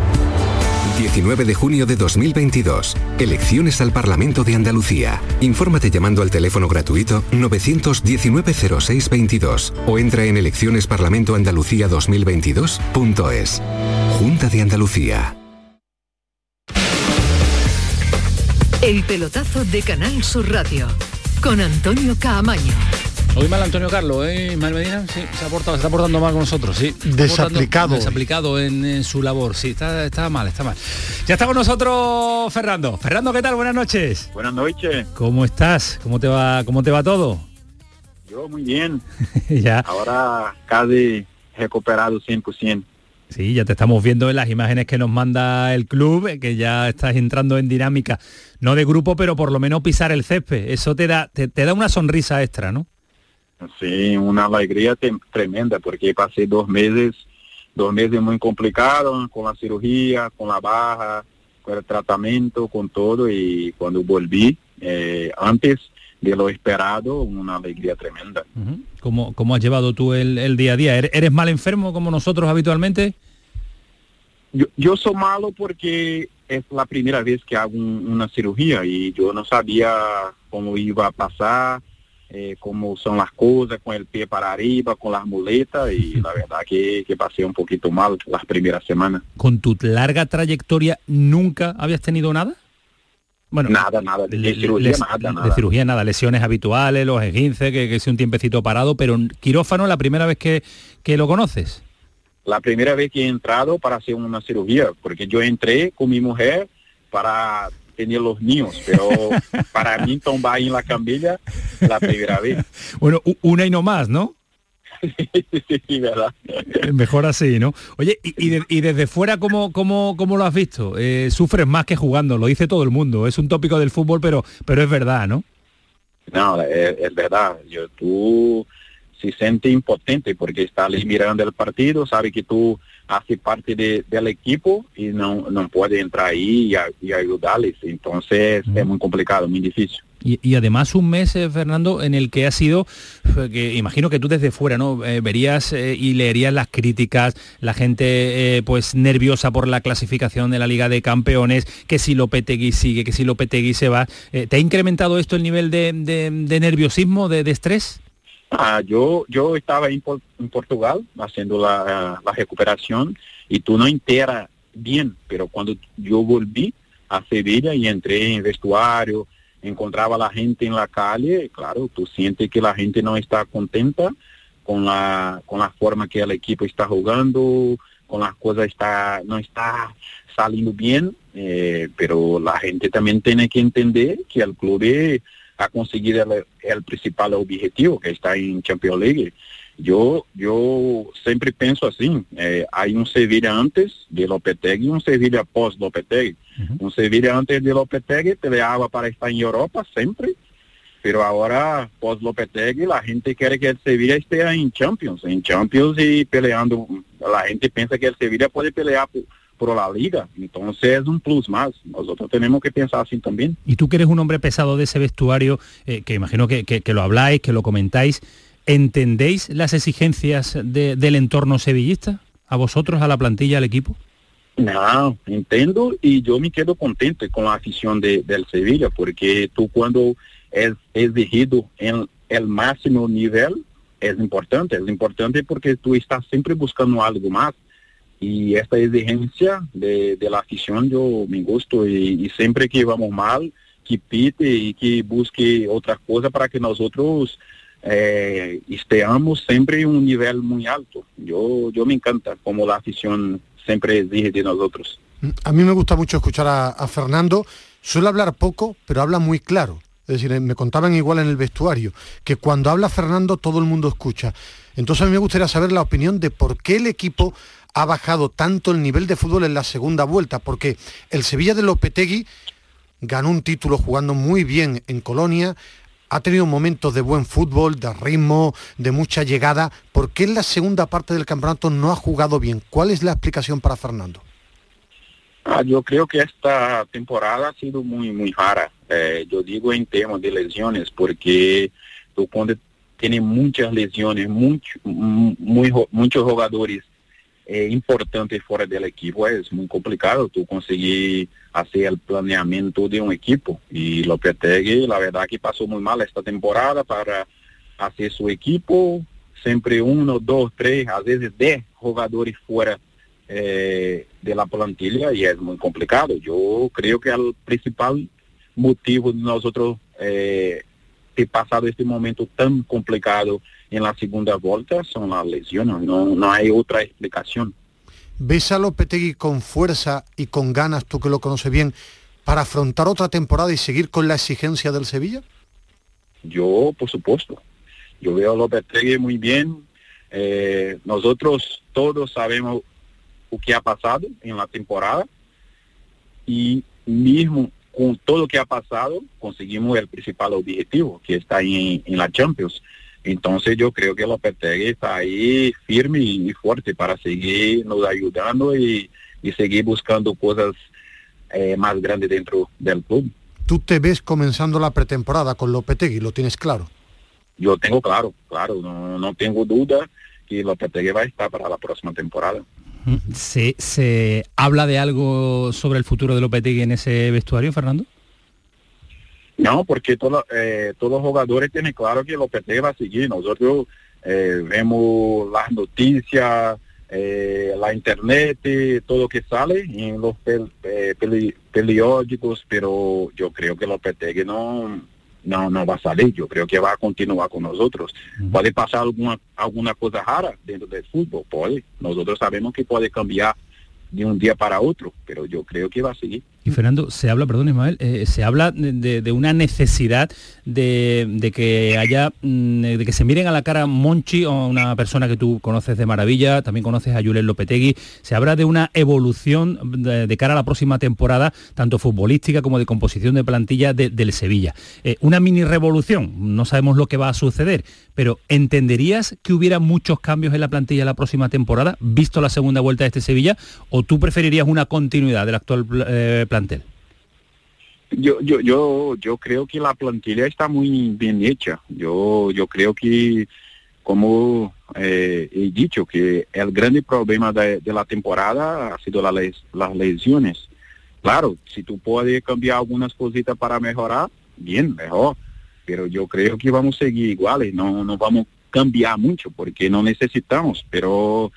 19 de junio de 2022. Elecciones al Parlamento de Andalucía. Infórmate llamando al teléfono gratuito 919-0622 o entra en eleccionesparlamentoandalucía2022.es. Junta de Andalucía. El pelotazo de Canal Sur Radio con Antonio Caamaño. Hoy mal Antonio Carlos, ¿eh? Mal Medina, sí, se ha portado, se está portando mal con nosotros, sí. Desaplicado. Desaplicado en, en, su labor, sí, está, está mal, está mal. Ya está con nosotros Fernando. Fernando, ¿qué tal? Buenas noches. Buenas noches. ¿Cómo estás? ¿Cómo te va, cómo te va todo? Yo muy bien. ya. Ahora casi recuperado 100%. Sí, ya te estamos viendo en las imágenes que nos manda el club, eh, que ya estás entrando en dinámica, no de grupo, pero por lo menos pisar el césped. Eso te da, te, da una sonrisa extra, ¿no? Sí, una alegría tremenda, porque pasé dos meses, dos meses muy complicados, con la cirugía, con la baja, con el tratamiento, con todo, y cuando volví, eh, antes de lo esperado, una alegría tremenda. ¿Cómo, ¿Cómo, has llevado tú el, día a día? ¿Eres mal enfermo como nosotros habitualmente? Yo, yo soy malo porque es la primera vez que hago una cirugía y yo no sabía cómo iba a pasar, eh, cómo son las cosas, con el pie para arriba, con las muletas y la verdad que, que pasé un poquito mal las primeras semanas. ¿Con tu larga trayectoria nunca habías tenido nada? Bueno, nada, nada, de, cirugía, nada, de cirugía nada, lesiones habituales, los esguinces, que, que es un tiempecito parado, pero quirófano la primera vez que, que lo conoces. La primera vez que he entrado para hacer una cirugía, porque yo entré con mi mujer para tener los niños, pero para mí tomar en la camilla la primera vez. Bueno, una y no más, ¿no? sí, verdad. Mejor así, ¿no? Oye, y, desde fuera, ¿cómo, cómo, cómo lo has visto? Eh, sufres más que jugando, lo dice todo el mundo. Es un tópico del fútbol, pero, pero es verdad, ¿no? No, es, verdad. Yo, tú se siente impotente porque está ahí mirando el partido, sabe que tú haces parte del equipo y no, no puede entrar ahí y, ayudarles. Entonces es muy complicado, muy difícil. Y, además un mes, eh, Fernando, en el que ha sido, eh, que imagino que tú desde fuera, ¿no? Eh, verías y leerías las críticas, la gente pues nerviosa por la clasificación de la Liga de Campeones, que si Lopetegui sigue, que si Lopetegui se va. ¿Te ha incrementado esto el nivel de, nerviosismo, de, estrés? Ah, yo, yo estaba en, Portugal haciendo la, recuperación y tú no enteras bien, pero cuando yo volví a Sevilla y entré en vestuario, encontraba a la gente en la calle, claro, tú sientes que la gente no está contenta con la, con la forma que el equipo está jugando, con las cosas está, no está saliendo bien, eh, pero la gente también tiene que entender que el club ha conseguido el, el principal objetivo, que está en Champions League. Yo, yo siempre pienso así, eh, hay un Sevilla antes de Lopetegui y un Sevilla post Lopetegui. Un Sevilla antes de Lopetegui peleaba para estar en Europa siempre, pero ahora post Lopetegui la gente quiere que el Sevilla esté en Champions, en Champions y peleando, la gente piensa que el Sevilla puede pelear por, la liga, entonces es un plus más, nosotros tenemos que pensar así también. Y tú que eres un hombre pesado de ese vestuario, eh, que imagino que, que lo habláis, que lo comentáis, ¿Entendéis las exigencias del entorno sevillista? ¿A vosotros, a la plantilla, al equipo? No, entiendo y yo me quedo contento con la afición de, del Sevilla, porque tú cuando es exigido en el máximo nivel, es importante, es importante porque tú estás siempre buscando algo más. Y esta exigencia de, la afición yo me gusto y, siempre que vamos mal, que pite y que busque otra cosa para que nosotros eh, estemos siempre en un nivel muy alto. Yo, yo me encanta como la afición siempre exige de nosotros. A mí me gusta mucho escuchar a, Fernando. Suele hablar poco, pero habla muy claro. Es decir, me contaban igual en el vestuario, que cuando habla Fernando todo el mundo escucha. Entonces a mí me gustaría saber la opinión de por qué el equipo ha bajado tanto el nivel de fútbol en la segunda vuelta, porque el Sevilla de Lopetegui ganó un título jugando muy bien en Colonia, ha tenido momentos de buen fútbol, de ritmo, de mucha llegada. ¿Por qué en la segunda parte del campeonato no ha jugado bien? ¿Cuál es la explicación para Fernando? Ah, yo creo que esta temporada ha sido muy, muy rara. Eh, yo digo en temas de lesiones, porque tú cuando tienes muchas lesiones, mucho, muy, muchos jugadores eh, importantes fuera del equipo, es muy complicado tú conseguir hacer el planeamiento de un equipo. Y Lopetegui, la verdad que pasó muy mal esta temporada para hacer su equipo, siempre uno, dos, tres, a veces diez jugadores fuera eh, de la plantilla y es muy complicado. Yo creo que el principal motivo de nosotros eh, ter pasado este momento tan complicado en la segunda vuelta son las lesiones, no, no hay otra explicación. ¿Ves a Lopetegui con fuerza y con ganas, tú que lo conoces bien, para afrontar otra temporada y seguir con la exigencia del Sevilla? Yo, por supuesto. Yo veo a Lopetegui muy bien. Eh, nosotros todos sabemos o que ha pasado en la temporada y mismo con todo lo que ha pasado conseguimos el principal objetivo que está en, en la Champions. Entonces yo creo que Lopetegui está ahí firme y fuerte para seguir nos ayudando y, y seguir buscando cosas eh, más grandes dentro del club. ¿Tú te ves comenzando la pretemporada con Lopetegui? ¿Lo tienes claro? Yo tengo claro, claro, no, no tengo duda que Lopetegui va a estar para la próxima temporada. ¿Se, ¿Se habla de algo sobre el futuro de Lopetegui en ese vestuario, Fernando? No, porque todo, eh, todos los jugadores tienen claro que Lopetegui va a seguir. Nosotros eh, vemos las noticias, eh, la internet, todo que sale en los pel, peli, periódicos, pero yo creo que Lopetegui no, no, no va a salir. Yo creo que va a continuar con nosotros. Puede pasar alguna, alguna cosa rara dentro del fútbol, puede. Nosotros sabemos que puede cambiar de un día para otro, pero yo creo que va a seguir. Y Fernando, se habla, perdón Ismael, eh, se habla de, de, una necesidad de, de, que haya, mm, de que se miren a la cara Monchi o una persona que tú conoces de maravilla, también conoces a Julen Lopetegui, se habla de una evolución de, de, cara a la próxima temporada, tanto futbolística como de composición de plantilla de, del Sevilla. Eh, una mini revolución, no sabemos lo que va a suceder, pero ¿entenderías que hubiera muchos cambios en la plantilla la próxima temporada, visto la segunda vuelta de este Sevilla, o tú preferirías una continuidad del actual eh, plantel? Yo, yo, yo, yo creo que la plantilla está muy bien hecha. Yo, yo creo que, como eh, he dicho, que el grande problema de, la temporada ha sido las lesiones. Claro, si tú puedes cambiar algunas cositas para mejorar, bien, mejor. Pero yo creo que vamos a seguir iguales, no, no vamos a cambiar mucho porque no necesitamos, pero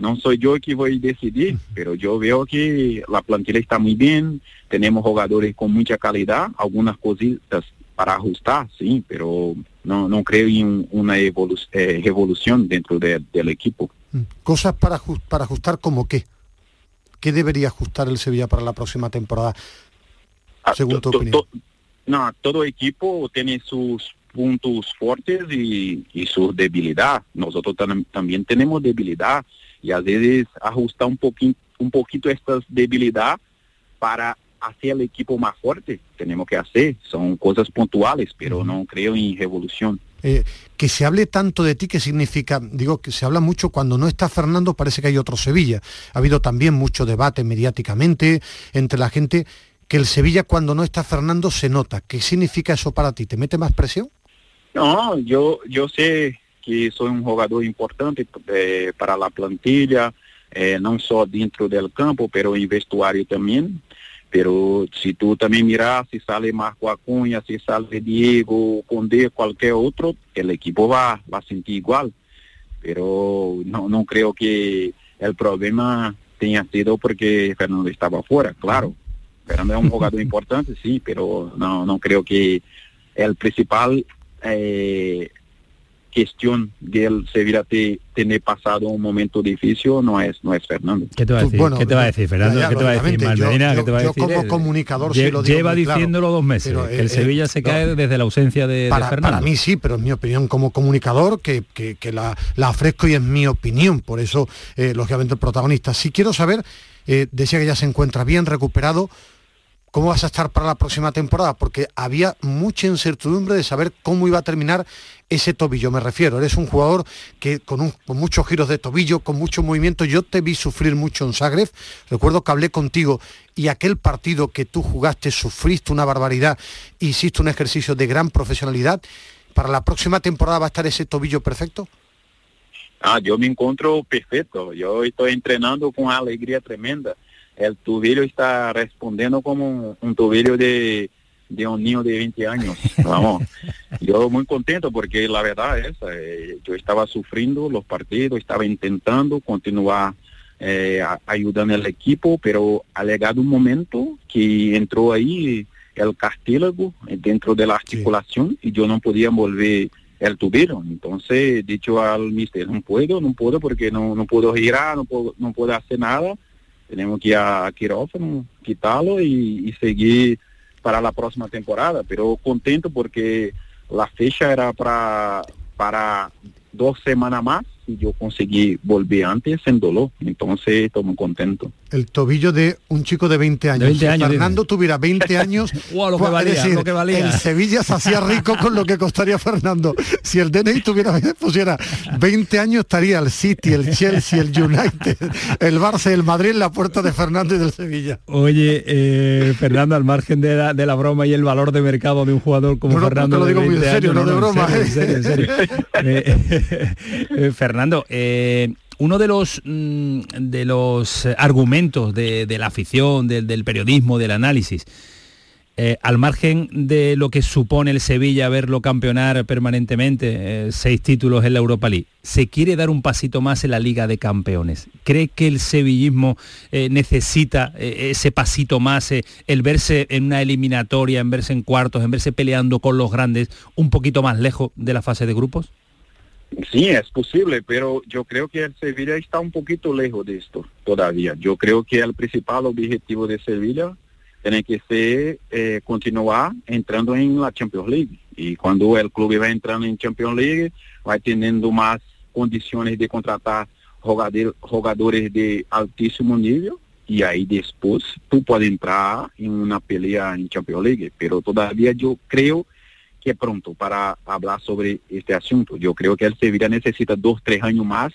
no soy yo que voy a decidir, pero yo veo que la plantilla está muy bien, tenemos jugadores con mucha calidad, algunas cositas para ajustar, sí, pero no, no creo en una evolu eh, evolución dentro de, del equipo. Cosas para, para ajustar como qué? ¿Qué debería ajustar el Sevilla para la próxima temporada, según ah, tu opinión? To, no, todo equipo tiene sus puntos fuertes y, y su debilidad. Nosotros tam también tenemos debilidad y a veces ajustar un poquito, un poquito estas debilidades para hacer el equipo más fuerte. Tenemos que hacer, son cosas puntuales, pero no creo en revolución. Eh, que se hable tanto de ti, ¿qué significa? Digo, que se habla mucho cuando no está Fernando, parece que hay otro Sevilla. Ha habido también mucho debate mediáticamente entre la gente, que el Sevilla cuando no está Fernando se nota. ¿Qué significa eso para ti? ¿Te mete más presión? No, yo, yo sé que soy un jugador importante eh, para la plantilla, eh, no solo dentro del campo, pero en vestuario también. Pero si tú también miras, si sale Marco Acuña, si sale Diego, Conde, cualquier otro, el equipo va, va a sentir igual. Pero no, no creo que el problema tenha sido porque Fernando estaba fuera, claro. Fernando es un jugador importante, sí, pero no, no creo que el principal eh, cuestión del Sevilla te, tener pasado un momento difícil no es no es Fernando. ¿Qué te va a decir? Bueno, ¿Qué te va a decir, Fernando? Ya, ¿Qué te va a decir, Malmedina? Yo, ¿Qué te va a yo decir? como comunicador Lle sí lo digo Lleva claro. diciéndolo dos meses, Pero, que eh, el Sevilla eh, se no. cae desde la ausencia de, de para, Fernando. para mí sí, pero es mi opinión como comunicador que, que, que la, la, ofrezco y es mi opinión. Por eso, eh, lógicamente, el protagonista. Sí quiero saber, eh, decía que ya se encuentra bien, recuperado. ¿Cómo vas a estar para la próxima temporada? Porque había mucha incertidumbre de saber cómo iba a terminar ese tobillo. Me refiero, eres un jugador que con, muchos giros de tobillo, con mucho movimiento. Yo te vi sufrir mucho en Zagreb. Recuerdo que hablé contigo y aquel partido que tú jugaste sufriste una barbaridad. Hiciste un ejercicio de gran profesionalidad. ¿Para la próxima temporada va a estar ese tobillo perfecto? Ah, yo me encuentro perfecto. Yo estoy entrenando con alegría tremenda. El tobillo está respondiendo como un, un tobillo de, de, un niño de 20 años. Vamos, yo muy contento porque la verdad es, eh, yo estaba sufriendo los partidos, estaba intentando continuar eh, ayudando al equipo, pero ha llegado un momento que entró ahí el cartílago dentro de la articulación sí. y yo no podía volver el tobillo. Entonces, dicho al mister, no puedo, no puedo porque no, no puedo girar, no puedo, no puedo hacer nada tenemos que ir a quirófano, quitarlo y, seguir para la próxima temporada. Pero contento porque la fecha era para, para dos semanas más y yo conseguí volver antes en dolor. Entonces, estoy muy contento. El tobillo de un chico de 20 años. 20 si años, Fernando tuviera 20 años, Guau, lo que pues, valía, decir, lo que valía. el Sevilla se hacía rico con lo que costaría Fernando. Si el DNI tuviera pusiera 20 años, estaría el City, el Chelsea, el United, el Barça, el Madrid en la puerta de Fernando y del Sevilla. Oye, eh, Fernando, al margen de la, de la broma y el valor de mercado de un jugador como No, no, Fernando. te lo de digo muy en 20 serio, años, no de broma, En ¿eh? Eh, Fernando, eh, uno de los mm, de los eh, argumentos de, la afición, del, periodismo, del análisis, eh, al margen de lo que supone el Sevilla verlo campeonar permanentemente, eh, seis títulos en la Europa League, se quiere dar un pasito más en la Liga de Campeones. ¿Cree que el sevillismo necesita ese pasito más, el verse en una eliminatoria, en verse en cuartos, en verse peleando con los grandes, un poquito más lejos de la fase de grupos? Sí, es posible, pero yo creo que el Sevilla está un poquito lejos de esto todavía. Yo creo que el principal objetivo de Sevilla tiene que ser eh, continuar entrando en la Champions League. Y cuando el club va entrando en Champions League, va teniendo más condiciones de contratar jugador- jugadores de altísimo nivel y ahí después tú puedes entrar en una pelea en Champions League. Pero todavía yo creo es pronto para hablar sobre este asunto. Yo creo que el Sevilla necesita dos, tres años más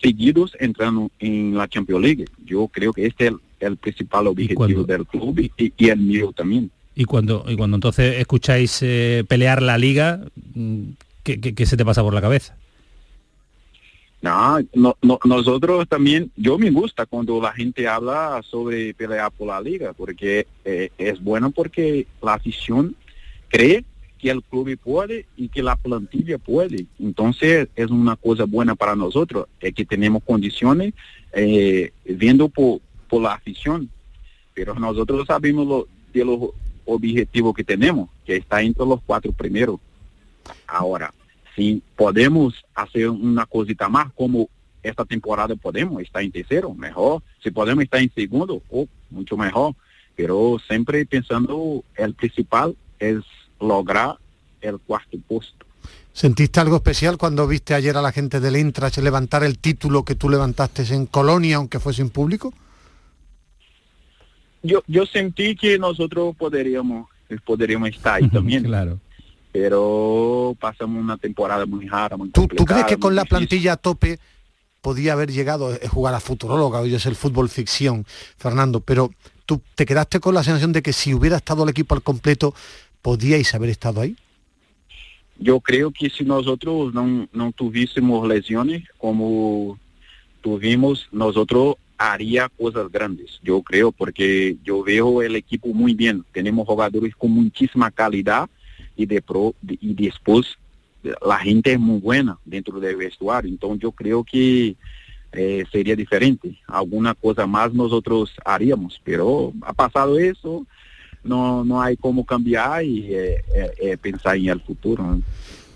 seguidos entrando en la Champions League. Yo creo que este es el, el principal objetivo del club y, el mío también. Y cuando, y cuando entonces escucháis eh, pelear la liga, mm, ¿qué, qué- qué se te pasa por la cabeza? No, no, no- nosotros también, yo me gusta cuando la gente habla sobre pelear por la liga, porque eh, es bueno porque la afición cree que el club puede y que la plantilla puede. Entonces es una cosa buena para nosotros, es que tenemos condiciones eh, viendo por, por la afición, pero nosotros sabemos de los objetivos que tenemos, que está entre los cuatro primeros. Ahora, si podemos hacer una cosita más, como esta temporada podemos estar en tercero, mejor. Si podemos estar en segundo, oh, mucho mejor. Pero siempre pensando, el principal es lograr el cuarto puesto. ¿Sentiste algo especial cuando viste ayer a la gente del Intrache levantar el título que tú levantaste en Colonia, aunque fue sin público? Yo, yo sentí que nosotros podríamos, podríamos estar ahí también. claro. Pero pasamos una temporada muy rara, muy ¿Tú, ¿Tú crees que con la difícil. plantilla a tope podía haber llegado a jugar a futuróloga? Hoy es el fútbol ficción, Fernando, pero tú te quedaste con la sensación de que si hubiera estado el equipo al completo, podíais haber estado ahí. Yo creo que si nosotros no, no tuviésemos lesiones como tuvimos, nosotros haría cosas grandes. Yo creo porque yo veo el equipo muy bien. Tenemos jugadores con muchísima calidad y de pro y después la gente es muy buena dentro del vestuario. Entonces yo creo que eh, sería diferente. Alguna cosa más nosotros haríamos, pero ha pasado eso, no, no hay cómo cambiar y eh, eh, eh, pensar en el futuro. ¿no?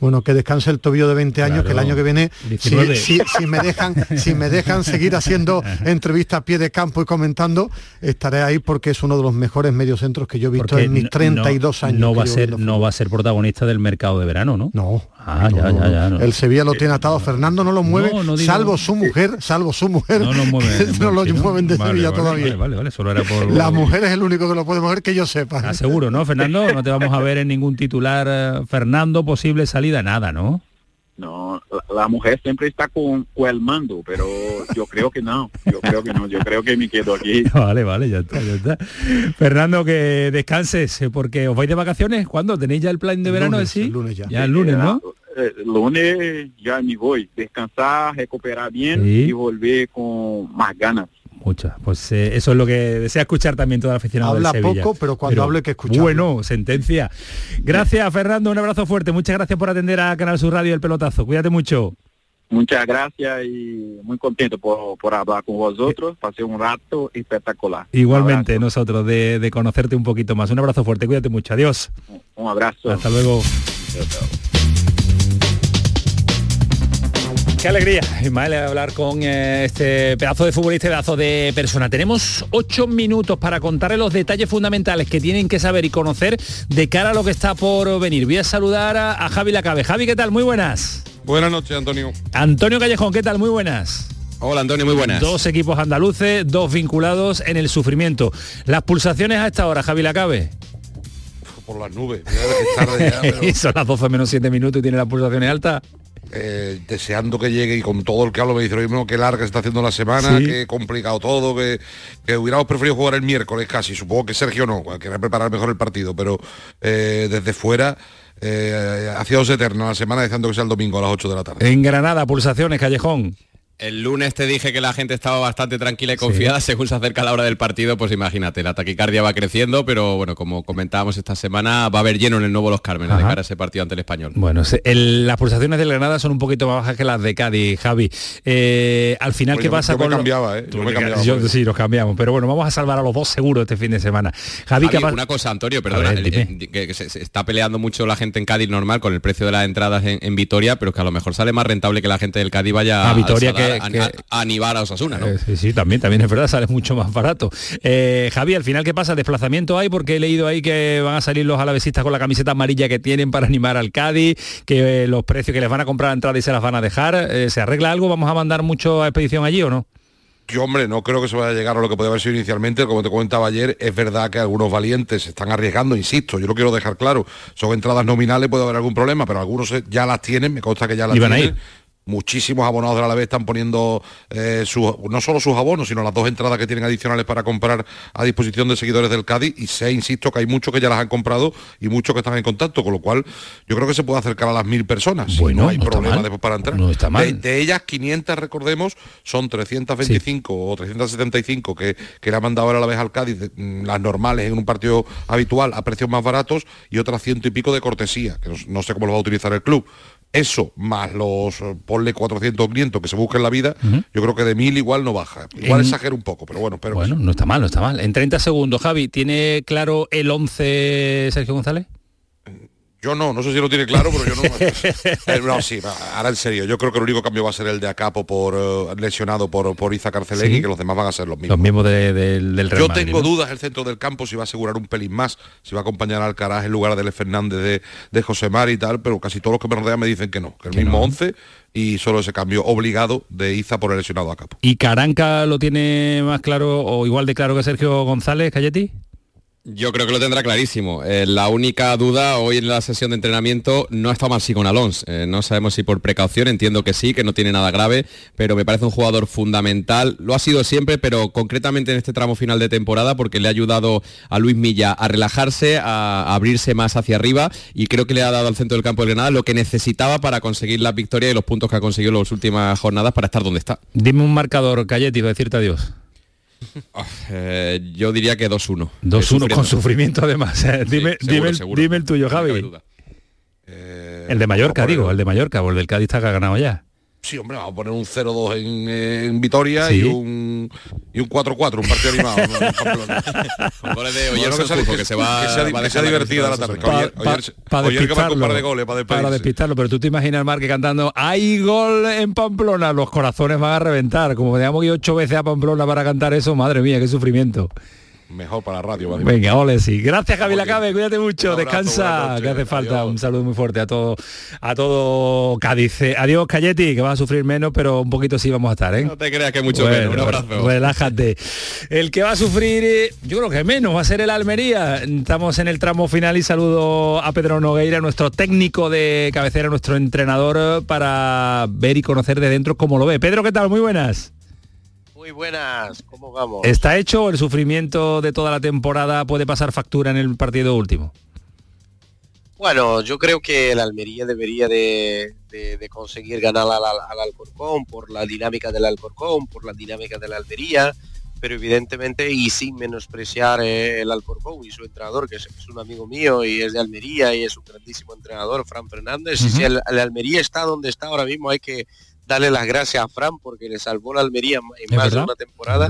Bueno, que descanse el tobillo de 20 años, Claro. que el año que viene, si, 19. si- si me dejan, si me dejan seguir haciendo entrevistas a pie de campo y comentando, estaré ahí porque es uno de los mejores mediocentros que yo he visto Porque en mis no- 32 no, años. No va, a ser, no va a ser protagonista del mercado de verano, ¿no? No. Ah, ya, ya, ya. no. El Sevilla lo tiene atado, Fernando no lo mueve, salvo su mujer, salvo su mujer, No lo mueve, que no lo mueven de Vale, Sevilla vale, todavía. Vale, vale, vale, solo era por... La mujer es el único que lo puede mover que yo sepa. Ah, seguro, ¿no, Fernando? No te vamos a ver en ningún titular, eh, Fernando, posible salida, nada, ¿no? No, la, la mujer siempre está con, con el mando, pero yo creo que no, yo creo que no, yo creo que me quedo aquí. Vale, vale, ya está, ya está. Fernando, que descanses, eh, porque os vais de vacaciones. ¿Cuándo? ¿Tenéis ya el plan de verano? Lunes, ¿sí? el lunes ya. Ya el lunes, ¿no? Eh, lunes ya me voy, descansar, recuperar bien Sí. y volver con más ganas. Muchas. Pues eh, eso es lo que desea escuchar también todo el aficionado Habla del Sevilla. poco, pero cuando hable hay que escucharlo. Bueno, sentencia. Gracias, Fernando. Un abrazo fuerte. Muchas gracias por atender a Canal Sur Radio El Pelotazo. Cuídate mucho. Muchas gracias y muy contento por, por hablar con vosotros. Pasé un rato espectacular. Igualmente, nosotros, de, de conocerte un poquito más. Un abrazo fuerte. Cuídate mucho. Adiós. Un abrazo. Hasta luego. Qué alegría, Ismael, hablar con eh, este pedazo de futbolista y pedazo de persona. Tenemos ocho minutos para contarle los detalles fundamentales que tienen que saber y conocer de cara a lo que está por venir. Voy a saludar a, a Javi Lacabe. Javi, ¿qué tal? Muy buenas. Buenas noches, Antonio. Antonio Callejón, ¿qué tal? Muy buenas. Hola Antonio, muy buenas. Dos equipos andaluces, dos vinculados en el sufrimiento. Las pulsaciones a esta hora, Javi Lacabe. Por las nubes. Mira que es tarde ya, pero, Son las 12 menos 7 minutos y tiene las pulsaciones altas. Eh, deseando que llegue y con todo el que hablo me dice lo mismo que larga se está haciendo la semana, Sí. que complicado todo, que, que hubiéramos preferido jugar el miércoles casi. Supongo que Sergio no, quería preparar mejor el partido, pero eh, desde fuera eh, hacía eterna la semana deseando que sea el domingo a las 8 de la tarde. En Granada, pulsaciones, Callejón. El lunes te dije que la gente estaba bastante tranquila y confiada. Según se acerca la hora del partido, pues imagínate, la taquicardia va creciendo, pero bueno, como comentábamos esta semana, va a haber lleno en el nuevo Los Cármenes de Ajá. cara a ese partido ante el español. Bueno, se- el- las pulsaciones del Granada son un poquito más bajas que las de Cádiz, Javi. Eh, al final, Pues ¿qué yo me- pasa yo me con lo- cambiaba, ¿eh? Tú Yo me cambiaba, yo- sí, nos cambiamos. Pero bueno, vamos a salvar a los dos seguros este fin de semana. Javi, ¿qué Javi, una cosa, Antonio, perdona, ver, el- dime. el- que, que se, se está peleando mucho la gente en Cádiz normal con el precio de las entradas en, en Vitoria, pero que a lo mejor sale más rentable que la gente del Cádiz vaya A Vitoria Sadar, que- a, que- a- a animar a Osasuna, ¿no? Eh, sí, sí, también, también es verdad, sale mucho más barato. Eh, Javi, al final, ¿qué pasa? ¿Desplazamiento hay? Porque he leído ahí que van a salir los alavesistas con la camiseta amarilla que tienen para animar al Cádiz, que eh, los precios que les van a comprar a entrada y se las van a dejar. Eh, ¿Se arregla algo? ¿Vamos a mandar mucho a expedición allí o no? Yo, hombre, no creo que se vaya a llegar a lo que podía haber sido inicialmente. Como te comentaba ayer, es verdad que algunos valientes se están arriesgando, insisto, yo lo quiero dejar claro. Son entradas nominales, puede haber algún problema, pero algunos ya las tienen, me consta que ya las Y van a tienen. ir. Muchísimos abonados de la vez están poniendo eh, no solo sus abonos, sino las dos entradas que tienen adicionales para comprar a disposición de seguidores del Cádiz. Y sé, insisto, que hay muchos que ya las han comprado y muchos que están en contacto, con lo cual yo creo que se puede acercar a las mil personas. Bueno, no hay no problema mal. después para entrar. No está mal. De- de ellas 500 recordemos son 325 o 375 que, que le ha mandado ahora a la vez al Cádiz mm, las normales en un partido habitual a precios más baratos y otras ciento y pico de cortesía que no, no sé cómo lo va a utilizar el club eso más los eh, ponle 400 o 500 que se busquen la vida yo creo que de mil igual no baja igual En- exagero un poco pero bueno pero Bueno, no está mal, no está mal. En 30 segundos, Javi, ¿tiene claro el 11 Sergio González? Yo no, no sé si lo tiene claro, pero yo no. Eh, no, sí, ahora en serio, yo creo que el único cambio va a ser el de Acapo por eh, lesionado por, por Iza Carcelegui, Sí. que los demás van a ser los mismos. Los mismos de- del- del Real Yo Madrid, tengo ¿no? dudas el centro del campo si va a asegurar un pelín más, si va a acompañar al Caraz en lugar de Le Fernández de, de José Mar y tal, pero casi todos los que me rodean me dicen que no, que el mismo 11 y solo ese cambio obligado de Iza por el lesionado Acapo. ¿Y Caranca lo tiene más claro o igual de claro que Sergio González, Cayeti? Yo creo que lo tendrá clarísimo. Eh, la única duda hoy en la sesión de entrenamiento no ha estado mal con Alonso. Eh, no sabemos si por precaución, entiendo que sí, que no tiene nada grave, pero me parece un jugador fundamental. Lo ha sido siempre, pero concretamente en este tramo final de temporada porque le ha ayudado a Luis Milla a relajarse, a, abrirse más hacia arriba y creo que le ha dado al centro del campo del Granada lo que necesitaba para conseguir la victoria y los puntos que ha conseguido en las últimas jornadas para estar donde está. Dime un marcador, Cayeti, para decirte adiós. Eh, yo diría que 2-1. 2-1 con sufrimiento además. eh. dime, seguro, dime, el- seguro. dime el tuyo, Javi. el de Mallorca, digo, el de Mallorca, o el del Cádiz está que ha ganado ya. Sí, hombre, vamos a poner un 0-2 en, eh, en Vitoria Sí. y un y un 4-4, un partido animado. ¿no? En Pamplona. Con goles de Oyer que sea- Sanjurjo, que se va- que sea, que divertida la tarde. de que Oyer- Pa- Oyer- pa Oyer que marca un par de despistarlo, goles para para despistarlo, pero tú te imaginas al Marque cantando ¡Hay gol en Pamplona! Los corazones van a reventar. Como teníamos que ir ocho veces a Pamplona para cantar eso, madre mía, qué sufrimiento. Mejor para la radio. ¿vale? Venga, ole, sí. Gracias, Javi Lacabe, cuídate mucho, descansa, que hace falta. Un saludo muy fuerte a todo, a todo Cádiz. Eh, Adiós, Cayeti, que vas a sufrir menos, pero un poquito sí vamos a estar, ¿eh? No te creas que mucho Bueno, menos. Un abrazo. Relájate. El que va a sufrir, eh, yo creo que menos, va a ser el Almería. Estamos en el tramo final y saludo a Pedro Nogueira, nuestro técnico de cabecera, nuestro entrenador, eh, para ver y conocer de dentro cómo lo ve. Pedro, ¿qué tal? Muy buenas. Muy buenas, ¿cómo vamos? ¿Está hecho o el sufrimiento de toda la temporada puede pasar factura en el partido último? Bueno, yo creo que el Almería debería de, de- de conseguir ganar al, al- al Alcorcón por la dinámica del Alcorcón, por la dinámica de la Almería, pero evidentemente y sin menospreciar eh, el Alcorcón y su entrenador, que es, es un amigo mío y es de Almería y es un grandísimo entrenador, Fran Fernández. Y si el, el Almería está donde está ahora mismo, hay que darle las gracias a Fran porque le salvó la Almería en más de una temporada.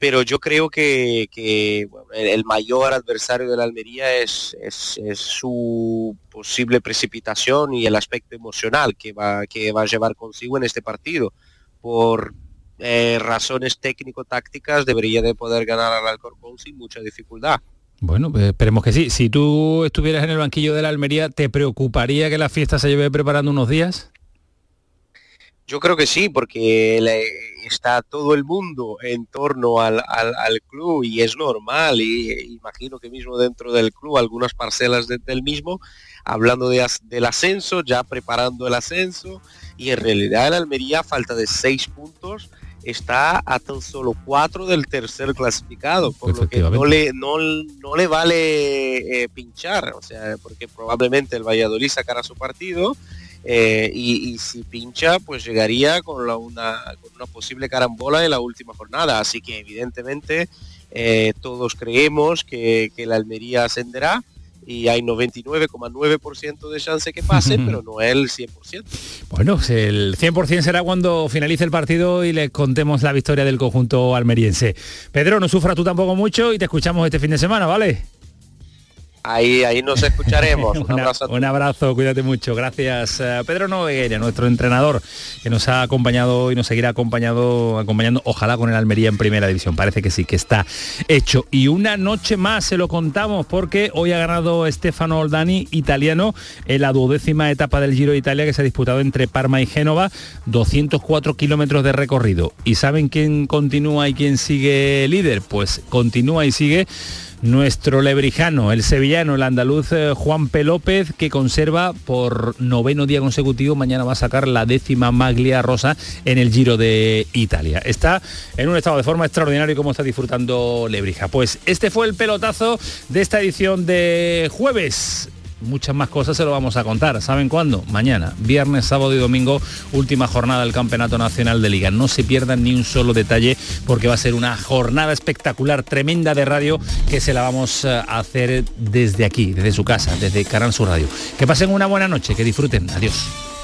pero yo creo que, que, bueno, el, el mayor adversario de la Almería es, es- es su posible precipitación y el aspecto emocional que va, que va a llevar consigo en este partido. Por eh, razones técnico-tácticas debería de poder ganar al Alcorcón sin mucha dificultad. Bueno, pues esperemos que sí. Si tú estuvieras en el banquillo de la Almería, ¿te preocuparía que la fiesta se lleve preparando unos días? Yo creo que sí, porque está todo el mundo en torno al, club y es normal, y imagino que mismo dentro del club, algunas parcelas del mismo, hablando del ascenso, ya preparando el ascenso, y en realidad el Almería, falta de seis puntos, está a tan solo cuatro del tercer clasificado, por lo que no le, no, no le vale eh, pinchar, o sea, porque probablemente el Valladolid sacará su partido eh, y, si pincha, pues llegaría con, una, una, posible carambola en la última jornada. Así que evidentemente eh, todos creemos que, que la Almería ascenderá y hay 99,9% de chance que pase, pero no el 100%. Bueno, el 100% será cuando finalice el partido y le contemos la victoria del conjunto almeriense. Pedro, no sufra tú tampoco mucho y te escuchamos este fin de semana, ¿vale? Ahí, ahí nos escucharemos. Un, abrazo, cuídate mucho. Gracias, eh, Pedro Nogueira, nuestro entrenador, que nos ha acompañado y nos seguirá acompañado, acompañando, ojalá con el Almería en primera división. Parece que sí, que está hecho. Y una noche más se lo contamos porque hoy ha ganado Stefano Oldani, italiano, en la duodécima etapa del Giro de Italia que se ha disputado entre Parma y Génova, 204 kilómetros de recorrido. ¿Y saben quién continúa y quién sigue líder? Pues continúa y sigue nuestro lebrijano, el sevillano, el andaluz eh, Juan P. López, que conserva por noveno día consecutivo, mañana va a sacar la décima maglia rosa en el Giro de Italia. Está en un estado de forma extraordinario como está disfrutando Lebrija. Pues este fue el pelotazo de esta edición de jueves muchas más cosas se lo vamos a contar. ¿Saben cuándo? Mañana, viernes, sábado y domingo, última jornada del Campeonato Nacional de Liga. No se pierdan ni un solo detalle porque va a ser una jornada espectacular, tremenda de radio que se la vamos eh, a hacer desde aquí, desde su casa, desde Canal Radio. Que pasen una buena noche, que disfruten. Adiós.